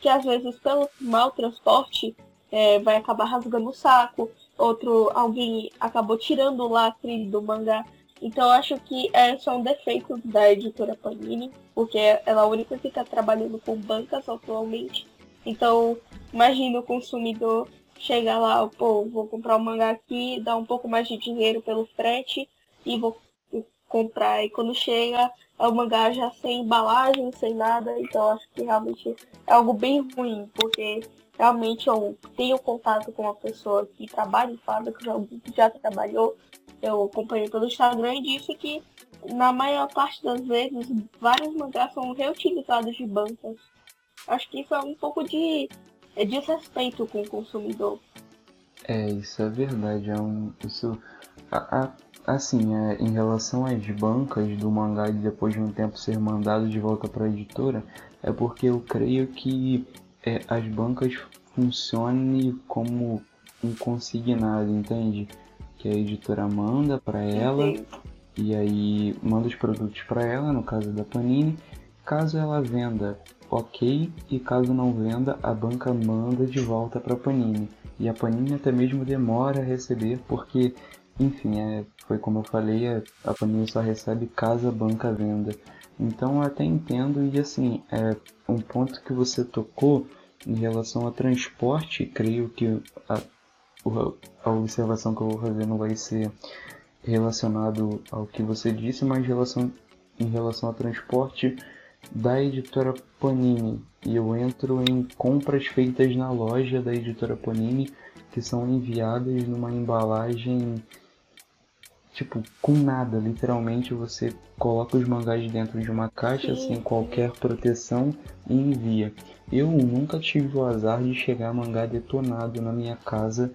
que às vezes pelo mau transporte é, vai acabar rasgando o saco, outro alguém acabou tirando o lacre do mangá. Então eu acho que é só um defeito da editora Panini, porque ela é a única que está trabalhando com bancas atualmente. Então, imagina o consumidor chegar lá, pô, vou comprar um mangá aqui, dar um pouco mais de dinheiro pelo frete e vou comprar. E quando chega, é o mangá já sem embalagem, sem nada. Então acho que realmente é algo bem ruim, porque realmente eu tenho contato com uma pessoa que trabalha em fábrica, já, já trabalhou eu acompanhei pelo Instagram e disse que na maior parte das vezes vários mangás são reutilizados de bancas. Acho que isso é um pouco de é desrespeito com o consumidor. É, isso é verdade. É um, isso, a, a, assim, é, em relação às bancas do mangá e depois de um tempo ser mandado de volta para a editora, é porque eu creio que é, as bancas funcionem como um consignado, entende? Que a editora manda para ela e aí manda os produtos para ela, no caso da Panini. Caso ela venda, ok, e caso não venda, a banca manda de volta para a Panini. E a Panini até mesmo demora a receber, porque, enfim, é, foi como eu falei, a Panini só recebe caso a banca venda. Então eu até entendo, e assim, é um ponto que você tocou em relação ao transporte, creio que a, a observação que eu vou fazer não vai ser relacionado ao que você disse, mas relação, em relação ao transporte da editora Panini. E eu entro em compras feitas na loja da editora Panini que são enviadas numa embalagem tipo, com nada. Literalmente você coloca os mangás dentro de uma caixa Sim. sem qualquer proteção e envia. Eu nunca tive o azar de chegar mangá detonado na minha casa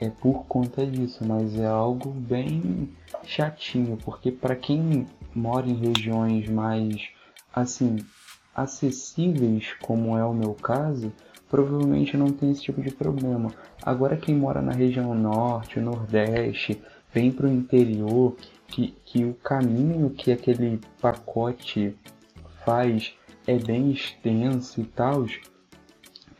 é por conta disso, mas é algo bem chatinho, porque para quem mora em regiões mais assim acessíveis, como é o meu caso, provavelmente não tem esse tipo de problema. Agora quem mora na região norte, nordeste, vem para o interior, que, que o caminho que aquele pacote faz é bem extenso e tal,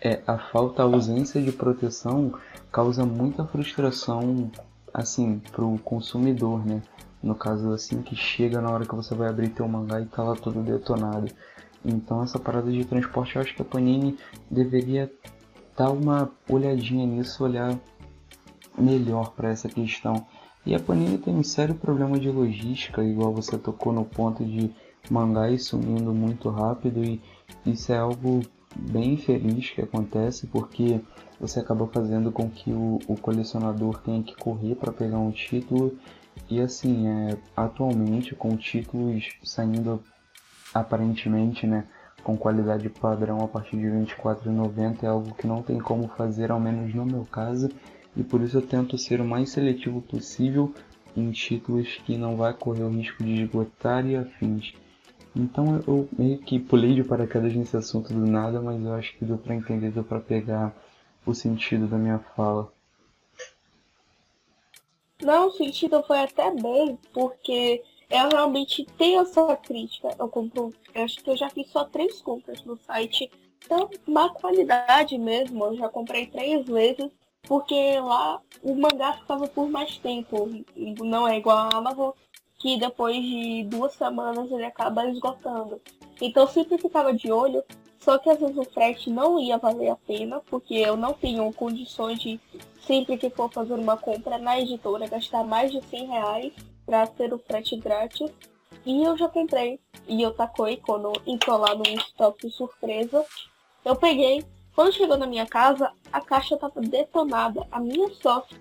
é, a falta, a ausência de proteção causa muita frustração assim pro consumidor, né? No caso assim que chega na hora que você vai abrir teu mangá e tá lá todo detonado. Então essa parada de transporte eu acho que a Panini deveria dar uma olhadinha nisso, olhar melhor para essa questão. E a Panini tem um sério problema de logística, igual você tocou no ponto de mangás sumindo muito rápido e isso é algo bem infeliz que acontece porque você acaba fazendo com que o, o colecionador tenha que correr para pegar um título. E assim é, atualmente com títulos saindo aparentemente né com qualidade padrão a partir de R$ 24,90 é algo que não tem como fazer ao menos no meu caso e por isso eu tento ser o mais seletivo possível em títulos que não vai correr o risco de esgotar e afins. Então eu meio que pulei de paraquedas nesse assunto do nada, mas eu acho que deu para entender, deu para pegar o sentido da minha fala. Não, o sentido foi até bem, porque eu realmente tenho essa crítica. Eu compro, eu acho que eu já fiz só três compras no site. Então, má qualidade mesmo. Eu já comprei três vezes, porque lá o mangá ficava por mais tempo. Não é igual a Amazon, que depois de duas semanas ele acaba esgotando. Então eu sempre ficava de olho, só que às vezes o frete não ia valer a pena, porque eu não tenho condições de, sempre que for fazer uma compra na editora, gastar mais de 100 reais para ter o frete grátis. E eu já comprei. E eu tacoi quando entrou lá no estoque surpresa. Eu peguei. Quando chegou na minha casa, a caixa tava detonada. A minha sorte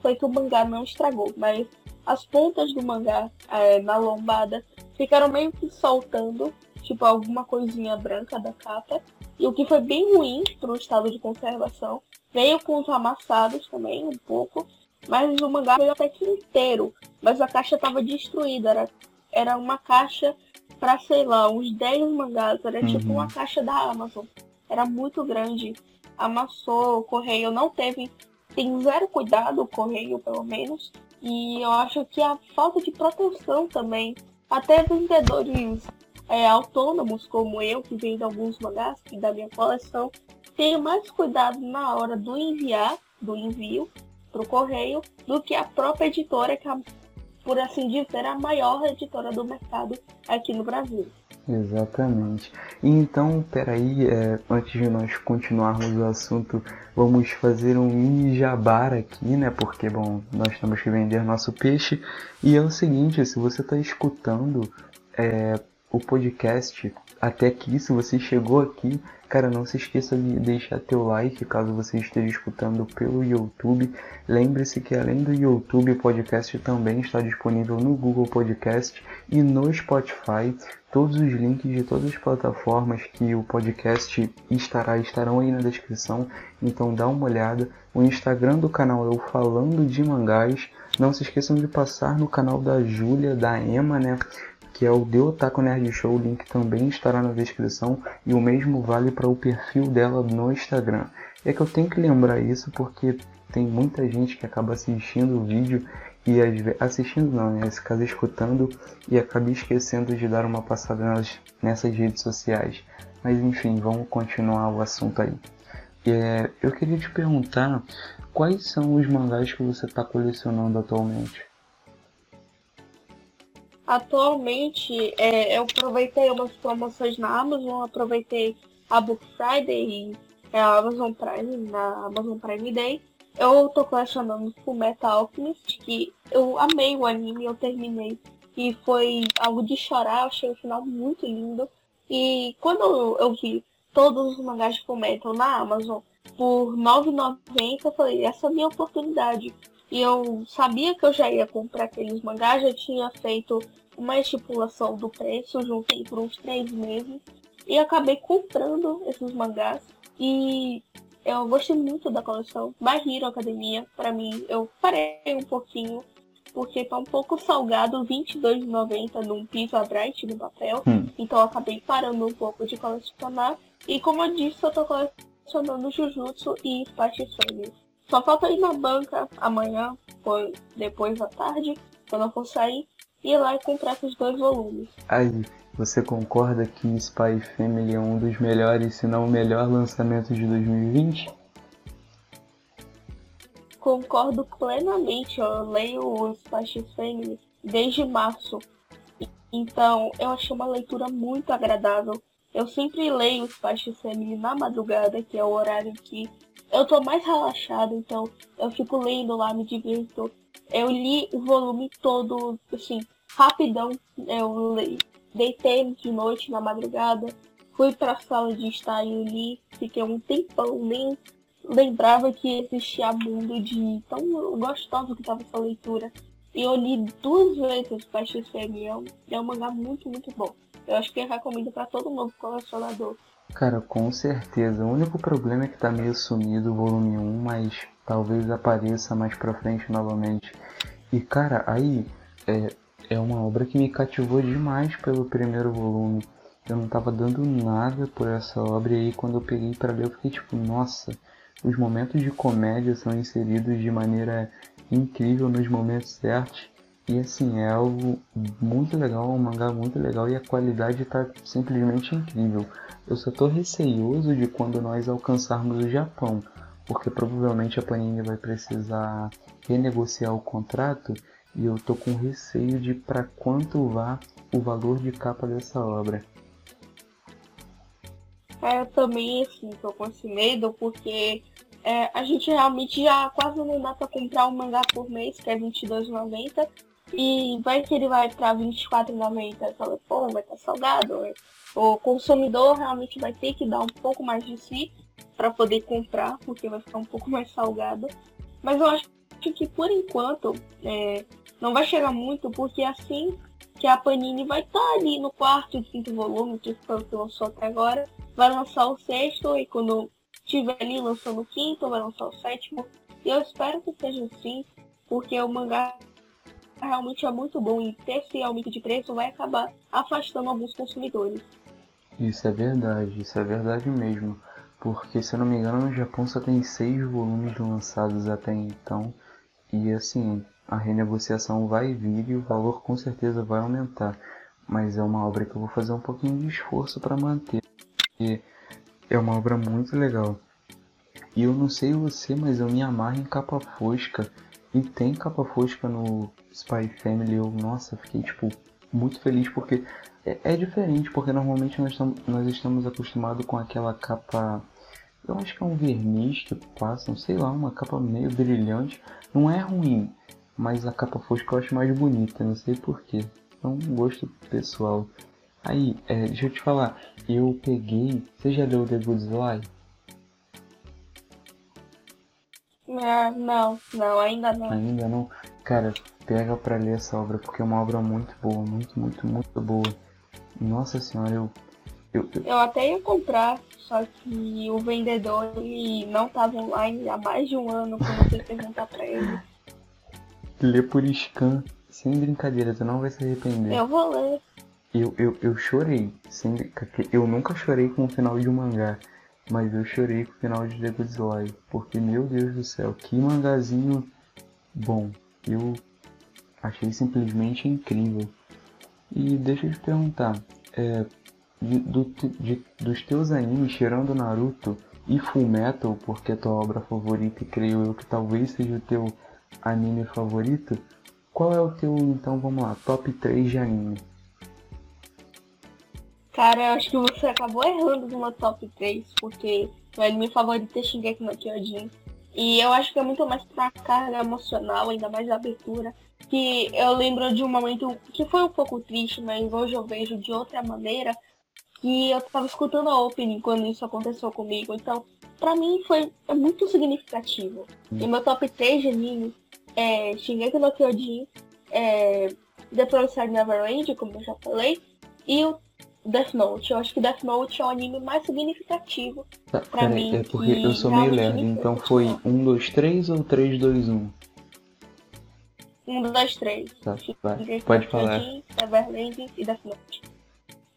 foi que o mangá não estragou, mas as pontas do mangá é, na lombada ficaram meio que soltando, tipo alguma coisinha branca da capa. E o que foi bem ruim pro estado de conservação. Veio com os amassados também, um pouco. Mas o mangá veio até que inteiro. Mas a caixa estava destruída. Era, era uma caixa para sei lá, uns 10 mangás. Era uhum. tipo uma caixa da Amazon. Era muito grande. Amassou, o correio não teve. Tem zero cuidado, o correio pelo menos. E eu acho que a falta de proteção também. Até vendedores é, autônomos como eu, que vendo alguns mangás da minha coleção, tenho mais cuidado na hora do enviar, do envio para o correio, do que a própria editora, que por assim dizer, a maior editora do mercado aqui no Brasil. Exatamente. Então, peraí, é, antes de nós continuarmos o assunto, vamos fazer um mini jabar aqui, né? Porque, bom, nós temos que vender nosso peixe. E é o seguinte, se você está escutando é, o podcast até aqui, se você chegou aqui, cara, não se esqueça de deixar teu like caso você esteja escutando pelo YouTube. Lembre-se que além do YouTube, o podcast também está disponível no Google Podcast e no Spotify. Todos os links de todas as plataformas que o podcast estará estarão aí na descrição, então dá uma olhada. O Instagram do canal é o Falando de Mangás. Não se esqueçam de passar no canal da Júlia, da Emma, né? Que é o The Otaku Nerd Show, o link também estará na descrição e o mesmo vale para o perfil dela no Instagram. É que eu tenho que lembrar isso porque tem muita gente que acaba assistindo o vídeo e assistindo não, né? Nesse caso escutando e acaba esquecendo de dar uma passada nas, nessas redes sociais. Mas enfim, vamos continuar o assunto aí. É, eu queria te perguntar quais são os mangás que você está colecionando atualmente? Atualmente, é, eu aproveitei umas promoções na Amazon, aproveitei a Book Friday e a Amazon Prime, na Amazon Prime Day. Eu tô colecionando Full Metal Alchemist, que eu amei o anime, eu terminei. E foi algo de chorar, eu achei o final muito lindo. E quando eu vi todos os mangás de Full Metal na Amazon por R$ 9,90, eu falei, essa é a minha oportunidade. E eu sabia que eu já ia comprar aqueles mangás, já tinha feito uma estipulação do preço, juntei por uns três meses e acabei comprando esses mangás. E eu gostei muito da coleção My Hero Academia. Para mim, eu parei um pouquinho porque tá um pouco salgado, R$22,90 num Pisa Bright no papel. Hum. Então eu acabei parando um pouco de colecionar. E como eu disse, eu tô colecionando Jujutsu e Spy Family. Só falta ir na banca amanhã, depois da tarde, quando eu for sair, ir lá e comprar esses dois volumes. Aí, você concorda que Spy Family é um dos melhores, se não o melhor lançamento de 2020? Concordo plenamente, eu leio o Spy Family desde março. Então, eu achei uma leitura muito agradável. Eu sempre leio o Spy Family na madrugada, que é o horário que eu tô mais relaxado, então eu fico lendo lá, me divirto. Eu li o volume todo, assim, rapidão. Eu deitei de noite na madrugada, fui pra sala de estar e li, fiquei um tempão, nem lembrava que existia mundo de tão gostoso que tava essa leitura. E eu li duas vezes Peixes Fêmea. É um mangá muito, muito bom. Eu acho que eu recomendo para todo novo colecionador. Cara, com certeza. O único problema é que tá meio sumido o volume 1, mas talvez apareça mais pra frente novamente. E cara, aí é, é uma obra que me cativou demais pelo primeiro volume. Eu não tava dando nada por essa obra e aí quando eu peguei para ler eu fiquei tipo, nossa, os momentos de comédia são inseridos de maneira incrível nos momentos certos. E assim, é algo muito legal, um mangá muito legal e a qualidade está simplesmente incrível. Eu só tô receioso de quando nós alcançarmos o Japão, porque provavelmente a Panini vai precisar renegociar o contrato e eu tô com receio de para quanto vá o valor de capa dessa obra. É, eu também assim, tô com esse medo porque é, a gente realmente já quase não dá para comprar um mangá por mês, que é R$22,90. E vai que ele vai para R$24,90. Eu falei, pô, vai estar tá salgado. Né? o consumidor realmente vai ter que dar um pouco mais de si para poder comprar, porque vai ficar um pouco mais salgado. Mas eu acho que por enquanto é, não vai chegar muito, porque assim que a Panini vai estar tá ali no quarto e quinto volume, que foi o que lançou até agora, vai lançar o sexto e quando tiver ali lançando o quinto, vai lançar o sétimo. E eu espero que seja assim, porque o mangá realmente é muito bom e ter esse aumento de preço vai acabar afastando alguns consumidores. Isso é verdade, isso é verdade mesmo. Porque se eu não me engano no Japão só tem seis volumes lançados até então. E assim, a renegociação vai vir e o valor com certeza vai aumentar. Mas é uma obra que eu vou fazer um pouquinho de esforço para manter. E é uma obra muito legal. E eu não sei você, mas eu me amarro em capa fosca. E tem capa fosca no Spy Family. Eu, nossa, fiquei tipo muito feliz porque é, é diferente, porque normalmente nós, tam, nós estamos acostumados com aquela capa. Eu acho que é um verniz que passam, sei lá, uma capa meio brilhante. Não é ruim, mas a capa fosca eu acho mais bonita, não sei porquê. É um gosto pessoal. Aí, é, deixa eu te falar, eu peguei. Você já leu The Good Life? Ah, não, não, ainda não. Ainda não? Cara, pega pra ler essa obra, porque é uma obra muito boa, muito, muito, muito boa. Nossa senhora, eu. Eu, eu... eu até ia comprar, só que o vendedor ele não estava online há mais de um ano quando fui perguntar pra ele. Lê por scan, sem brincadeira, tu não vai se arrepender. Eu vou ler. Eu, eu, eu chorei, sem, eu nunca chorei com o final de um mangá, mas eu chorei com o final de The Good Life, porque meu Deus do céu, que mangazinho bom. Eu achei simplesmente incrível. E deixa eu te perguntar, é, de, do, de, dos teus animes, tirando Naruto e Full Metal, porque é tua obra favorita e creio eu que talvez seja o teu anime favorito, qual é o teu, então vamos lá, top 3 de anime? Cara, eu acho que você acabou errando meu top 3, porque meu anime favorito é Shingeki no Kyojin. E eu acho que é muito mais pra carga emocional, ainda mais a abertura que eu lembro de um momento que foi um pouco triste, mas hoje eu vejo de outra maneira, que eu tava escutando a opening quando isso aconteceu comigo. Então, pra mim foi é muito significativo. E meu top 3 de anime é, Shingeki no Kyojin, é, The Promised Neverland, como eu já falei, e o Death Note. Eu acho que Death Note é o anime mais significativo tá, pra mim. É porque eu sou meio lerdo, então foi 1, 2, 3 ou 3, 2, 1? 1, 2, 3. Tá, vai. Pode falar. Neverland e Death Note.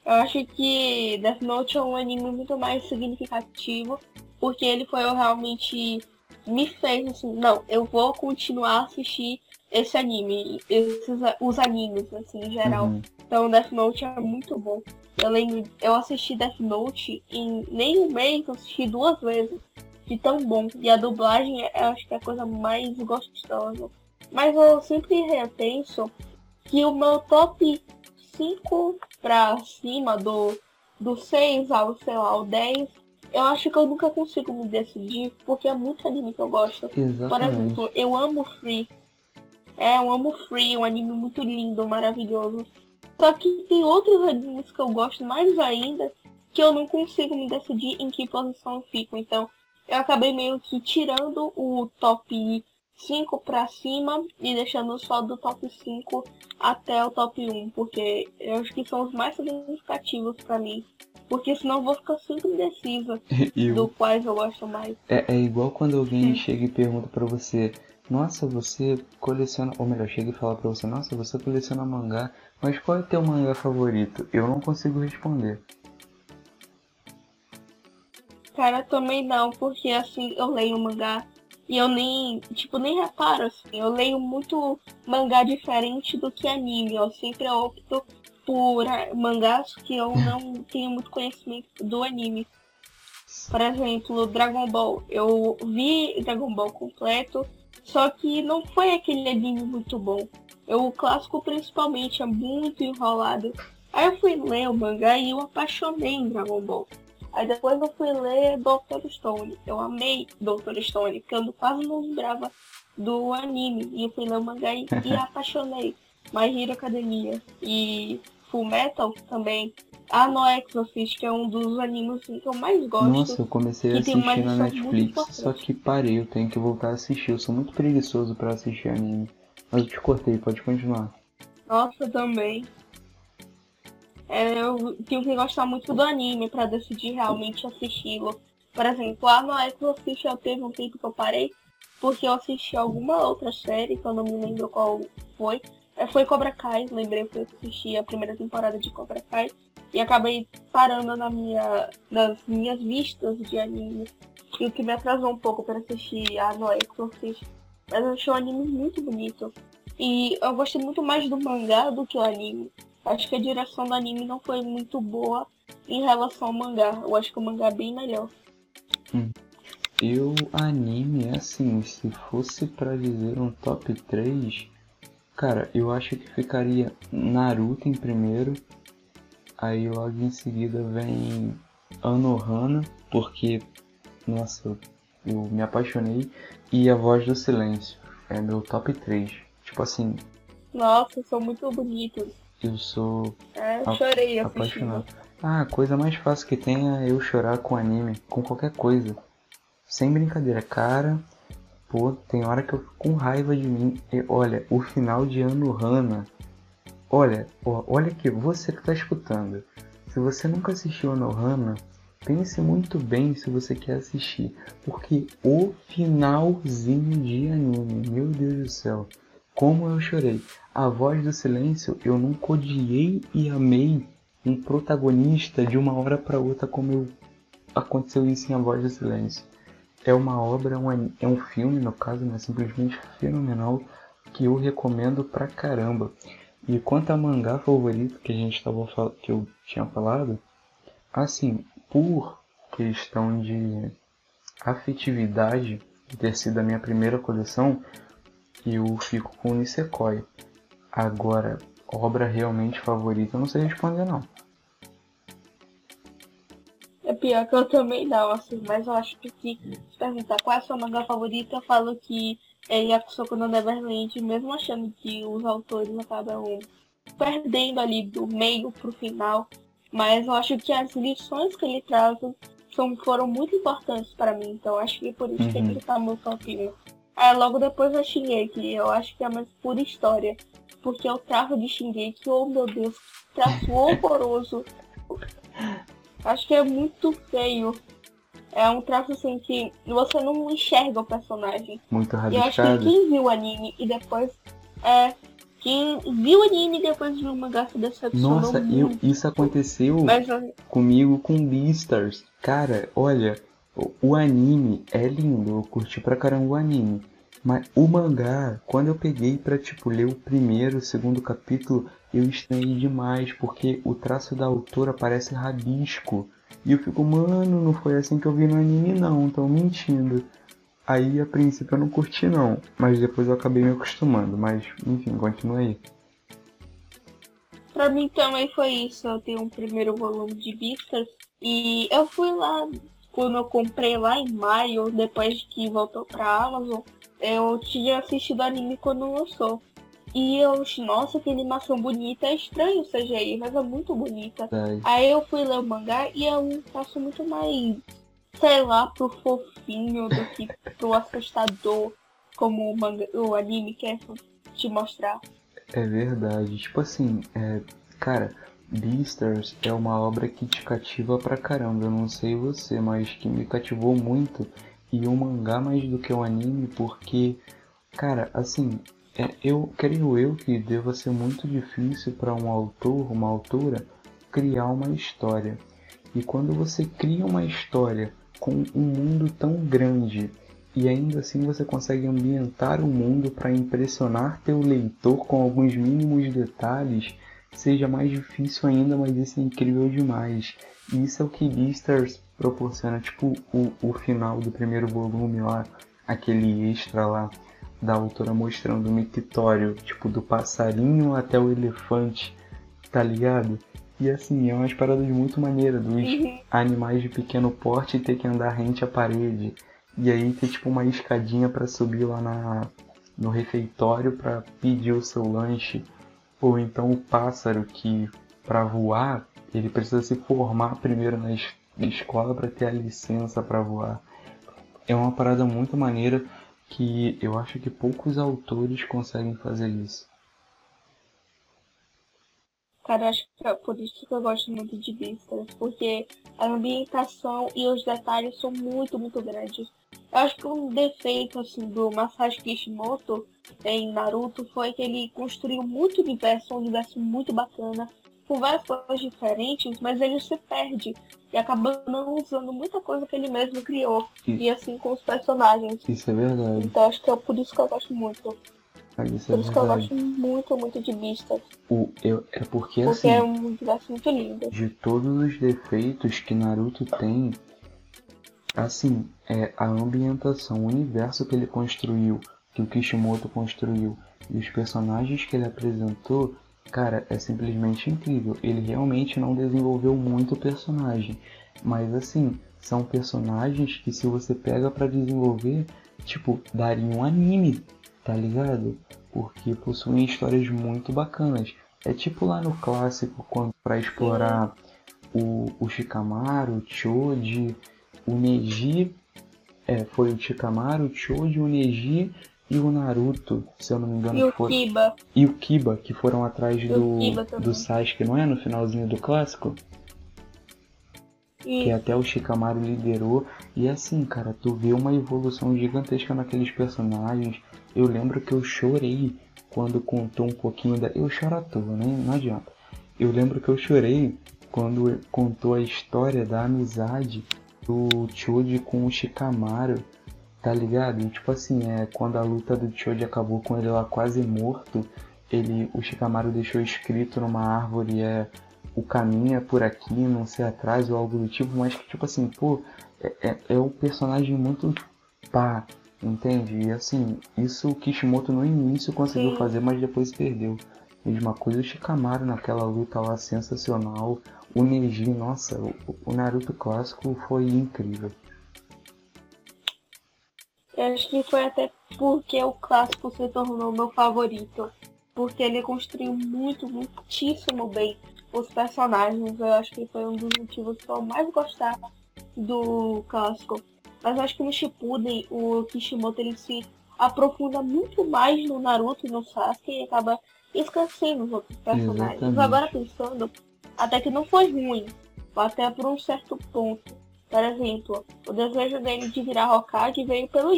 Eu acho que Death Note é um anime muito mais significativo, porque ele foi realmente me fez assim, não, eu vou continuar a assistir esse anime, esses os animes, assim, em geral. Uhum. Então Death Note é muito bom. Eu lembro, eu assisti Death Note em nem um mês, eu assisti duas vezes. De tão bom. E a dublagem eu acho que é a coisa mais gostosa. Mas eu sempre repenso que o meu top 5 pra cima do, do 6 ao, sei lá, ao 10, eu acho que eu nunca consigo me decidir, porque é muito anime que eu gosto. Exatamente. Por exemplo, eu amo Free. É, eu amo Free, um anime muito lindo, maravilhoso. Só que tem outros animes que eu gosto mais ainda, que eu não consigo me decidir em que posição eu fico. Então, eu acabei meio que tirando o top 5 para cima e deixando só do top 5 até o top 1, porque eu acho que são os mais significativos para mim. Porque senão eu vou ficar sempre indecisa eu... do quais eu gosto mais. É, é igual quando alguém chega e pergunta para você, nossa, você coleciona, ou melhor, chega e fala pra você, nossa, você coleciona mangá, mas qual é teu mangá favorito? Eu não consigo responder. Cara, também não, porque assim, eu leio mangá e eu nem, tipo, nem reparo, assim. Eu leio muito mangá diferente do que anime. Eu sempre opto por mangás que eu não tenho muito conhecimento do anime. Por exemplo, Dragon Ball. Eu vi Dragon Ball completo, só que não foi aquele anime muito bom. Eu, o clássico principalmente é muito enrolado. Aí eu fui ler o mangá e eu apaixonei em Dragon Ball. Aí depois eu fui ler Dr. Stone. Eu amei Dr. Stone, porque eu quase não lembrava do anime. E eu fui ler o mangá e, e apaixonei. My Hero Academia e Full Metal também. A No Exorcist, que é um dos animes assim, que eu mais gosto. Nossa, eu comecei a assistir na Netflix, só que parei, eu tenho que voltar a assistir. Eu sou muito preguiçoso para assistir anime. Mas eu te cortei, pode continuar. Nossa, também é, eu tenho que gostar muito do anime para decidir realmente assisti-lo. Por exemplo, a No Exorcist eu teve um tempo que eu parei, porque eu assisti alguma outra série, que eu não me lembro qual foi. É, foi Cobra Kai, lembrei que eu assisti a primeira temporada de Cobra Kai. E acabei parando na minha, nas minhas vistas de anime. E o que me atrasou um pouco para assistir a No Exorcist. Mas eu achei o anime muito bonito. E eu gostei muito mais do mangá do que o anime. Acho que a direção do anime não foi muito boa em relação ao mangá. Eu acho que o mangá é bem melhor. Hum. Eu, anime, assim, se fosse para dizer um top 3, cara, eu acho que ficaria Naruto em primeiro. Aí logo em seguida vem Anohana, porque, nossa, eu me apaixonei. E A Voz do Silêncio, é meu top 3. Tipo assim. Nossa, são muito bonitos. Eu sou é, eu chorei apaixonado. Ah, a coisa mais fácil que tem é eu chorar com anime, com qualquer coisa. Sem brincadeira, cara. Pô, tem hora que eu fico com raiva de mim. E, olha, o final de Ano Hana. Olha, olha aqui, você que tá escutando. Se você nunca assistiu Ano Hana, pense muito bem se você quer assistir. Porque o finalzinho de anime, meu Deus do céu. Como eu chorei. A Voz do Silêncio, eu nunca odiei e amei um protagonista de uma hora para outra como eu... aconteceu isso em A Voz do Silêncio. É uma obra, um, é um filme, no caso, né, simplesmente fenomenal, que eu recomendo pra caramba. E quanto a mangá favorito que a gente tava que eu tinha falado, assim, por questão de afetividade ter sido a minha primeira coleção, eu fico com o Nisekoi. Agora, obra realmente favorita, eu não sei responder não. É pior que eu também não, assim, mas eu acho que se perguntar qual é a sua manga favorita, eu falo que é Yakusoku no Neverland, mesmo achando que os autores acabam perdendo ali do meio pro final. Mas eu acho que as lições que ele traz são, foram muito importantes para mim, então acho que por isso uhum. que ele tá no top 1. É, logo depois da Shingeki, eu acho que é mais pura história. Porque o traço de Shingeki, oh meu Deus, que traço horroroso. Acho que é muito feio. É um traço assim que você não enxerga o personagem. Muito E eu acho rabiscado. que quem viu o anime e depois. É. Quem viu o anime e depois viu o mangá se decepcionou Nossa, eu, isso aconteceu Mas comigo com Beastars. Cara, olha, o, o anime é lindo, eu curti pra caramba o anime. Mas o mangá, quando eu peguei pra, tipo, ler o primeiro, o segundo capítulo, eu estranhei demais, porque o traço da autora parece rabisco. E eu fico, mano, não foi assim que eu vi no anime não, tão mentindo. Aí, a princípio, eu não curti não, mas depois eu acabei me acostumando, mas, enfim, continua aí. Pra mim também foi isso. Eu tenho um primeiro volume de Beastars. E eu fui lá, quando eu comprei lá em maio, depois que voltou pra Amazon, eu tinha assistido anime quando lançou. E eu, nossa, que animação bonita. É estranho o CGI, mas é muito bonita. Verdade. Aí eu fui ler o mangá e é um traço muito mais, sei lá, pro fofinho do que pro assustador, como o, manga, o anime quer te mostrar. É verdade. Tipo assim, é, cara, Beastars é uma obra que te cativa pra caramba. Eu não sei você, mas que me cativou muito. E o mangá mais do que o anime, porque, cara, assim, é, eu creio eu que deva ser muito difícil para um autor, uma autora, criar uma história. E quando você cria uma história com um mundo tão grande e ainda assim você consegue ambientar o mundo para impressionar teu leitor com alguns mínimos detalhes, seja mais difícil ainda, mas isso é incrível demais. E isso é o que Beastars proporciona, tipo o, o final do primeiro volume lá, aquele extra lá da autora mostrando o mictório, tipo do passarinho até o elefante, tá ligado? E assim, é umas paradas muito maneiras dos Uhum. animais de pequeno porte ter que andar rente à parede. E aí ter tipo uma escadinha pra subir lá na, no refeitório pra pedir o seu lanche. Ou então o pássaro que pra voar ele precisa se formar primeiro na es- escola pra ter a licença pra voar. É uma parada muito maneira que eu acho que poucos autores conseguem fazer isso. Cara, acho que é por isso que eu gosto muito de Beastars, porque a ambientação e os detalhes são muito, muito grandes. Eu acho que um defeito assim do Masashi Kishimoto em Naruto foi que ele construiu muito universo, um universo muito bacana, com várias coisas diferentes, mas ele se perde e acaba não usando muita coisa que ele mesmo criou. E- E assim com os personagens. Isso é verdade. Então acho que é por isso que eu gosto muito. Ah, Isso é Por isso que eu gosto muito, muito de Beastars. O, eu, é porque Porque assim. é um universo muito lindo. de todos os defeitos que Naruto tem, assim, é a ambientação, o universo que ele construiu, que o Kishimoto construiu e os personagens que ele apresentou, cara, é simplesmente incrível. Ele realmente não desenvolveu muito o personagem, mas assim, são personagens que se você pega pra desenvolver, tipo, daria um anime, tá ligado? Porque possuem histórias muito bacanas. É tipo lá no clássico, quando para explorar o, o Shikamaru, o Choji, o Neji. É, foi o Shikamaru, o Choji, o Neji e o Naruto, se eu não me engano. E o Kiba. e o Kiba, que foram atrás do, do Sasuke, não é? No finalzinho do clássico? E que até o Shikamaru liderou. E assim, cara, tu vê uma evolução gigantesca naqueles personagens. Eu lembro que eu chorei quando contou um pouquinho da. Eu choro à toa, né? Não adianta. Eu lembro que eu chorei quando contou a história da amizade do Choji com o Shikamaru, tá ligado? E tipo assim, é quando a luta do Choji acabou com ele lá quase morto, ele, o Shikamaru deixou escrito numa árvore é o caminho é por aqui, não sei atrás ou algo do tipo, mas que tipo assim, pô, é, é, é um personagem muito pá, entende? E assim, isso o Kishimoto no início conseguiu Sim. fazer, mas depois perdeu. Mesma coisa o Shikamaru naquela luta lá sensacional. O Neji, nossa, o, o Naruto clássico foi incrível. Eu acho que foi até porque o clássico se tornou meu favorito. Porque ele construiu muito, muitíssimo bem os personagens. Eu acho que foi um dos motivos que eu mais gostava do clássico. Mas eu acho que no Shippuden, o Kishimoto ele se aprofunda muito mais no Naruto e no Sasuke e acaba esquecendo os outros personagens. Exatamente. Agora pensando, até que não foi ruim, até por um certo ponto. Por exemplo, o desejo dele de virar Hokage veio pelo,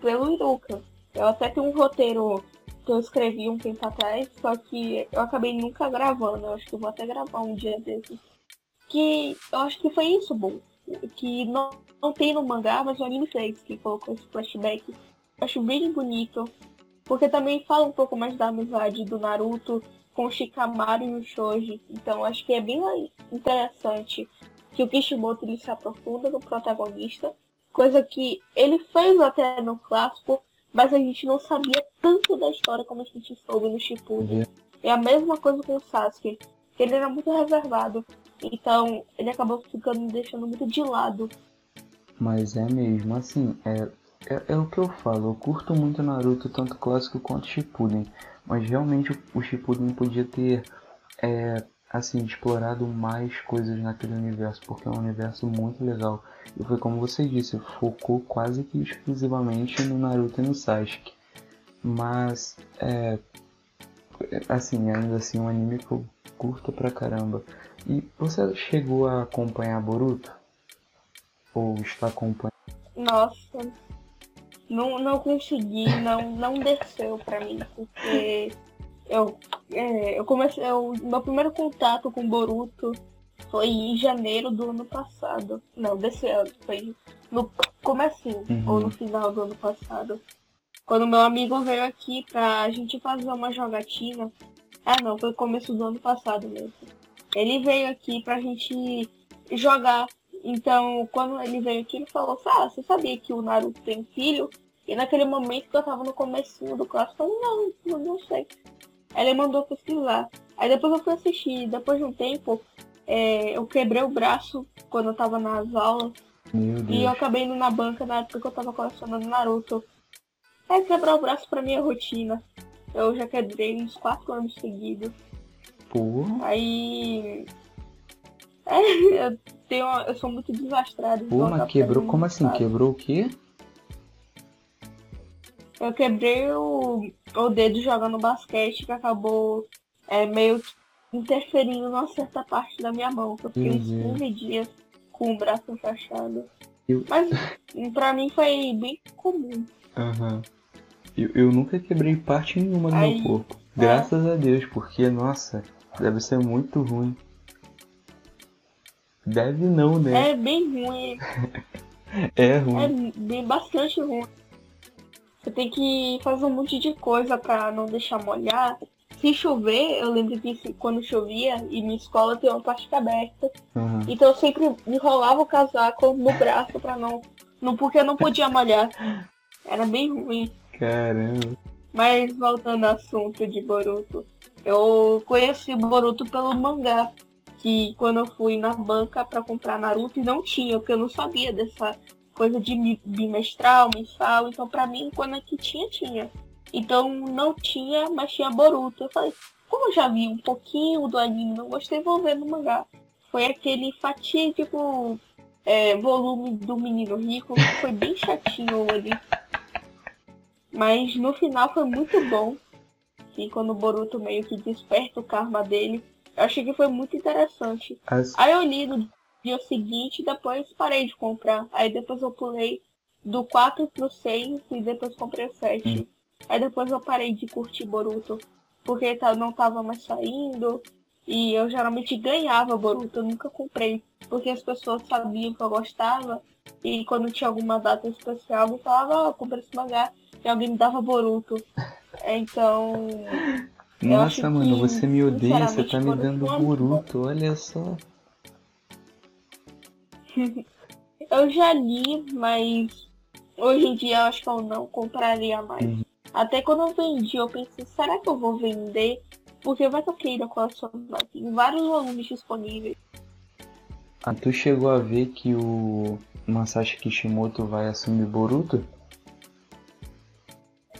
pelo Iruka. Eu até tenho um roteiro que eu escrevi um tempo atrás, só que eu acabei nunca gravando. Eu acho que eu vou até gravar um dia desses. Que eu acho que foi isso, bom. Que não, não tem no mangá, mas o anime fez, que colocou esse flashback. Eu acho bem bonito. Porque também fala um pouco mais da amizade do Naruto com o Shikamaru e o Shoji. Então acho que é bem interessante que o Kishimoto ele se aprofunda no protagonista. Coisa que ele fez até no clássico, mas a gente não sabia tanto da história como a gente soube no Shippuden. É a mesma coisa com o Sasuke, que ele era muito reservado. Então ele acabou ficando deixando muito de lado. Mas é mesmo, assim, é, é, é o que eu falo, eu curto muito Naruto, tanto clássico quanto Shippuden. Mas realmente o Shippuden podia ter, é, assim, explorado mais coisas naquele universo, porque é um universo muito legal. E foi como você disse, focou quase que exclusivamente no Naruto e no Sasuke. Mas, é, assim, ainda assim, um anime que eu curto pra caramba. E você chegou a acompanhar Boruto? Ou está acompanhando? Nossa, não, não consegui, não, não desceu pra mim, porque eu, é, eu comecei, eu, meu primeiro contato com Boruto foi em janeiro do ano passado. Não, desse ano, foi no comecinho, Uhum. ou no final do ano passado. Quando meu amigo veio aqui pra gente fazer uma jogatina. Ah não, foi começo do ano passado mesmo. Ele veio aqui pra gente jogar. Então, quando ele veio aqui, ele falou, ah, você sabia que o Naruto tem filho? E naquele momento que eu tava no comecinho do clássico, eu falei, não, não sei. Aí ele mandou pesquisar. Aí depois eu fui assistir. Depois de um tempo, é, eu quebrei o braço quando eu tava nas aulas. E eu acabei indo na banca na época que eu tava colecionando Naruto. É quebrar o braço pra minha rotina. Eu já quebrei uns 4 anos seguidos. Pô, Aí. É, eu, tenho, eu sou muito desastrado. pô, mas quebrou, como assim? Quebrou o quê? Eu quebrei o, o dedo jogando basquete que acabou é, meio que interferindo numa certa parte da minha mão. que Eu fiquei uns Entendi. 15 dias com o braço enfaixado. Eu- Mas pra mim foi bem comum. Aham. Eu, eu nunca quebrei parte nenhuma do Aí, meu corpo. é. Graças a Deus, porque, nossa, deve ser muito ruim. Deve não, né? É bem ruim. É, ruim. É bem bastante ruim. Você tem que fazer um monte de coisa pra não deixar molhar. Se chover, eu lembro que quando chovia e minha escola tem uma plástica aberta. Aham. Então eu sempre enrolava o casaco no braço pra não. não porque eu não podia molhar. Era bem ruim. Caramba. Mas voltando ao assunto de Boruto, eu conheci Boruto pelo mangá. Que quando eu fui na banca pra comprar Naruto não tinha, porque eu não sabia dessa coisa de bimestral, mensal. Então pra mim, quando aqui tinha, tinha. Então não tinha, mas tinha Boruto. Eu falei, como eu já vi um pouquinho do anime, não gostei, vou ver no mangá. Foi aquele fatídico é, volume do menino rico, que foi bem chatinho ali. Mas no final foi muito bom. E quando o Boruto meio que desperta o karma dele, eu achei que foi muito interessante. As- Aí eu li no dia seguinte depois parei de comprar. Aí depois eu pulei do 4 pro 6 e depois comprei o 7. Aí depois eu parei de curtir Boruto. Porque tá- não tava mais saindo. E eu geralmente ganhava Boruto, eu nunca comprei. Porque as pessoas sabiam que eu gostava. E quando tinha alguma data especial, eu falava, ó, comprei esse mangá. E alguém me dava Boruto. Então. eu Nossa, mano, que, você me odeia, você tá me dando Boruto, olha só. Eu já li, mas hoje em dia eu acho que eu não compraria mais. Uhum. Até quando eu vendi, eu pensei, será que eu vou vender? Porque vai que eu queira colecionar. Tem vários volumes disponíveis. Ah, tu chegou a ver que o Masashi Kishimoto vai assumir Boruto?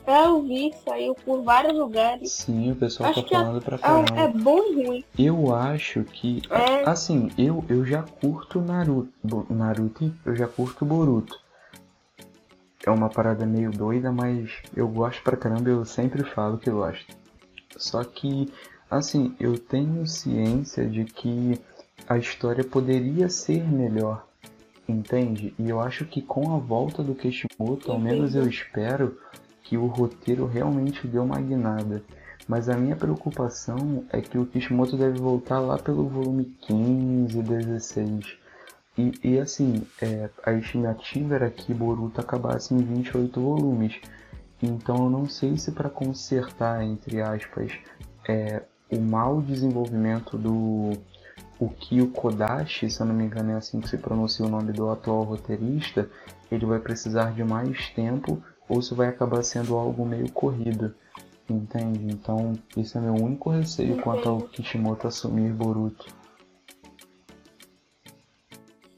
Eu vi, saiu por vários lugares. Sim, o pessoal Acho tá é- falando pra É, caramba. é bom e ruim. Eu acho que. É. Assim, eu, eu já curto Naruto. Naruto, eu já curto Boruto. é uma parada meio doida, mas eu gosto pra caramba, eu sempre falo que gosto. Só que, assim, eu tenho ciência de que a história poderia ser melhor, entende? E eu acho que com a volta do Kishimoto, ao menos eu espero que o roteiro realmente deu uma guinada. Mas a minha preocupação é que o Kishimoto deve voltar lá pelo volume 15, 16. E, e assim, é, a estimativa era que Boruto acabasse em 28 volumes. Então eu não sei se para consertar, entre aspas, é, o mau desenvolvimento do o Kyo Kodashi, se eu não me engano é assim que se pronuncia o nome do atual roteirista, ele vai precisar de mais tempo ou se vai acabar sendo algo meio corrido. Entende? Então, esse é meu único receio quanto ao Kishimoto assumir Boruto.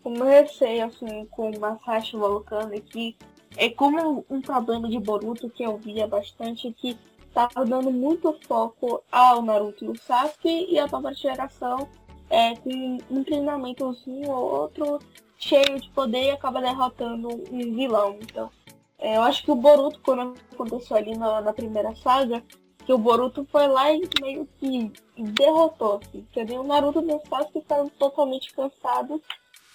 O meu receio, assim, com o Masashi voltando aqui, é como um problema de Boruto que eu via bastante, que tava dando muito foco ao Naruto e o Sasuke e a nova geração é, com um treinamentozinho ou outro cheio de poder e acaba derrotando um vilão. Então, é, eu acho que o Boruto, quando aconteceu ali na, na, primeira saga, que o Boruto foi lá e meio que derrotou, assim. Entendeu? O Naruto e o Sasuke ficaram totalmente cansados,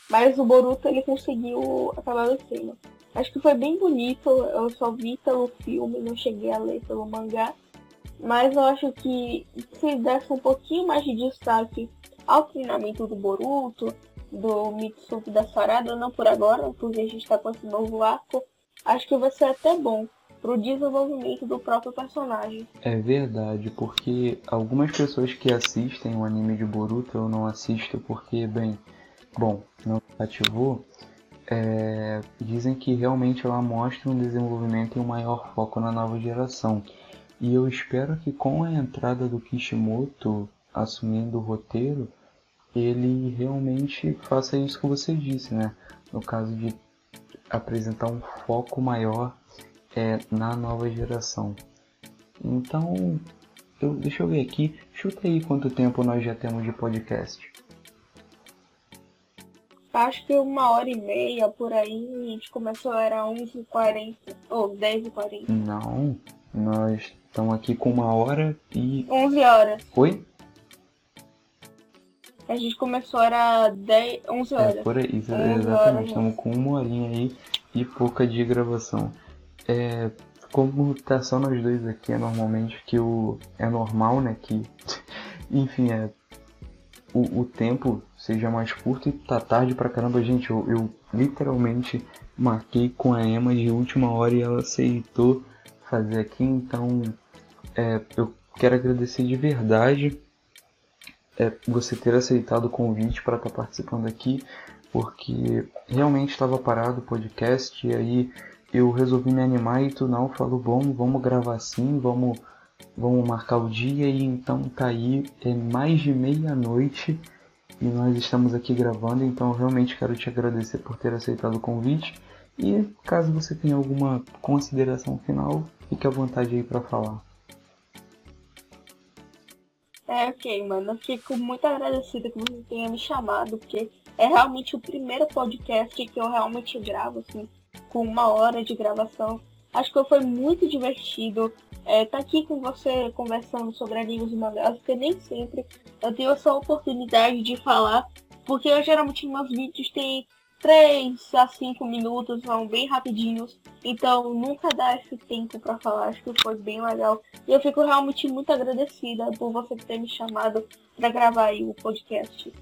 mas o Boruto ele conseguiu acabar vencendo. Acho que foi bem bonito, eu só vi pelo filme, não cheguei a ler pelo mangá. Mas eu acho que se desse um pouquinho mais de destaque ao treinamento do Boruto, do Mitsuki da Sarada, não por agora, porque a gente está com esse novo arco, acho que vai ser até bom pro desenvolvimento do próprio personagem. É verdade, porque algumas pessoas que assistem o anime de Boruto eu não assisto porque, bem, bom, não ativou, é, dizem que realmente ela mostra um desenvolvimento e um maior foco na nova geração. E eu espero que com a entrada do Kishimoto assumindo o roteiro, ele realmente faça isso que você disse, né? No caso de apresentar um foco maior é, na nova geração. Então, eu, deixa eu ver aqui, chuta aí quanto tempo nós já temos de podcast. Acho que uma hora e meia por aí, a gente começou, era 11h40 ou 10h40. Não, nós estamos aqui com uma hora e. 11 horas. Oi? A gente começou, era 10, 11 horas. É, por aí, exatamente. Estamos com uma horinha aí e pouca de gravação. É, como tá só nós dois aqui, é normalmente que o. É normal, né? Que. Enfim, é. O, o tempo seja mais curto e tá tarde pra caramba, gente. Eu, eu literalmente marquei com a Emma de última hora e ela aceitou fazer aqui, então é, eu quero agradecer de verdade é, você ter aceitado o convite para estar tá participando aqui, porque realmente estava parado o podcast e aí eu resolvi me animar e tu não falou, bom, vamos gravar sim, vamos, vamos marcar o dia e então tá aí, é mais de meia-noite e nós estamos aqui gravando, então eu realmente quero te agradecer por ter aceitado o convite e caso você tenha alguma consideração final, fique à vontade aí para falar. É, ok, mano. Eu fico muito agradecida que você tenha me chamado, porque é realmente o primeiro podcast que eu realmente gravo, assim, com uma hora de gravação. Acho que foi muito divertido é, tá aqui com você conversando sobre animes e mangás, porque nem sempre eu tenho essa oportunidade de falar, porque eu geralmente meus vídeos têm 3 a 5 minutos, são bem rapidinhos. Então nunca dá esse tempo para falar, acho que foi bem legal. E eu fico realmente muito agradecida por você ter me chamado para gravar o podcast.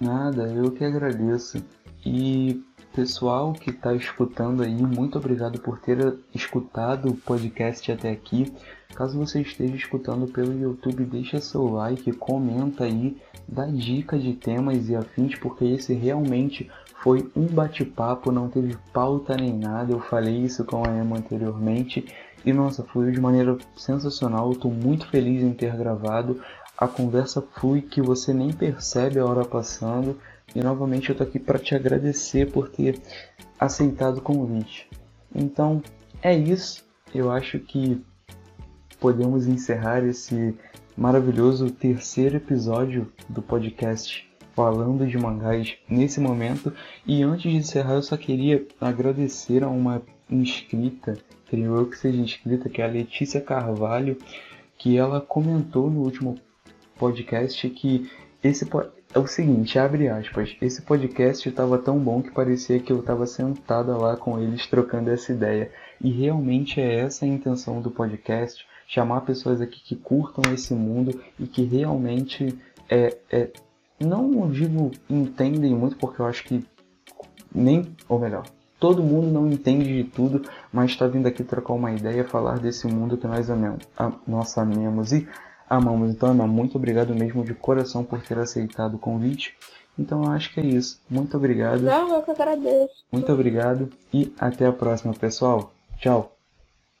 Nada, eu que agradeço. E pessoal que está escutando aí, muito obrigado por ter escutado o podcast até aqui. Caso você esteja escutando pelo YouTube, deixa seu like, comenta aí, dá dica de temas e afins, porque esse realmente foi um bate-papo, não teve pauta nem nada. Eu falei isso com a Emma anteriormente e nossa, fluiu de maneira sensacional. Eu estou muito feliz em ter gravado. A conversa flui que você nem percebe a hora passando. E novamente eu tô aqui para te agradecer por ter aceitado o convite. Então é isso. Eu acho que podemos encerrar esse maravilhoso terceiro episódio do podcast falando de mangás nesse momento. E antes de encerrar, eu só queria agradecer a uma inscrita, creio eu que seja inscrita, que é a Letícia Carvalho, que ela comentou no último podcast que esse é o seguinte, abre aspas, esse podcast estava tão bom que parecia que eu estava sentada lá com eles trocando essa ideia. E realmente é essa a intenção do podcast, chamar pessoas aqui que curtam esse mundo e que realmente é, é não digo entendem muito porque eu acho que nem, ou melhor, todo mundo não entende de tudo, mas está vindo aqui trocar uma ideia, falar desse mundo que nós amamos, a, nós amemos e amamos. Então, Ana, muito obrigado mesmo de coração por ter aceitado o convite. Então, eu acho que é isso. Muito obrigado. Não, eu que agradeço. Muito obrigado e até a próxima, pessoal. Tchau.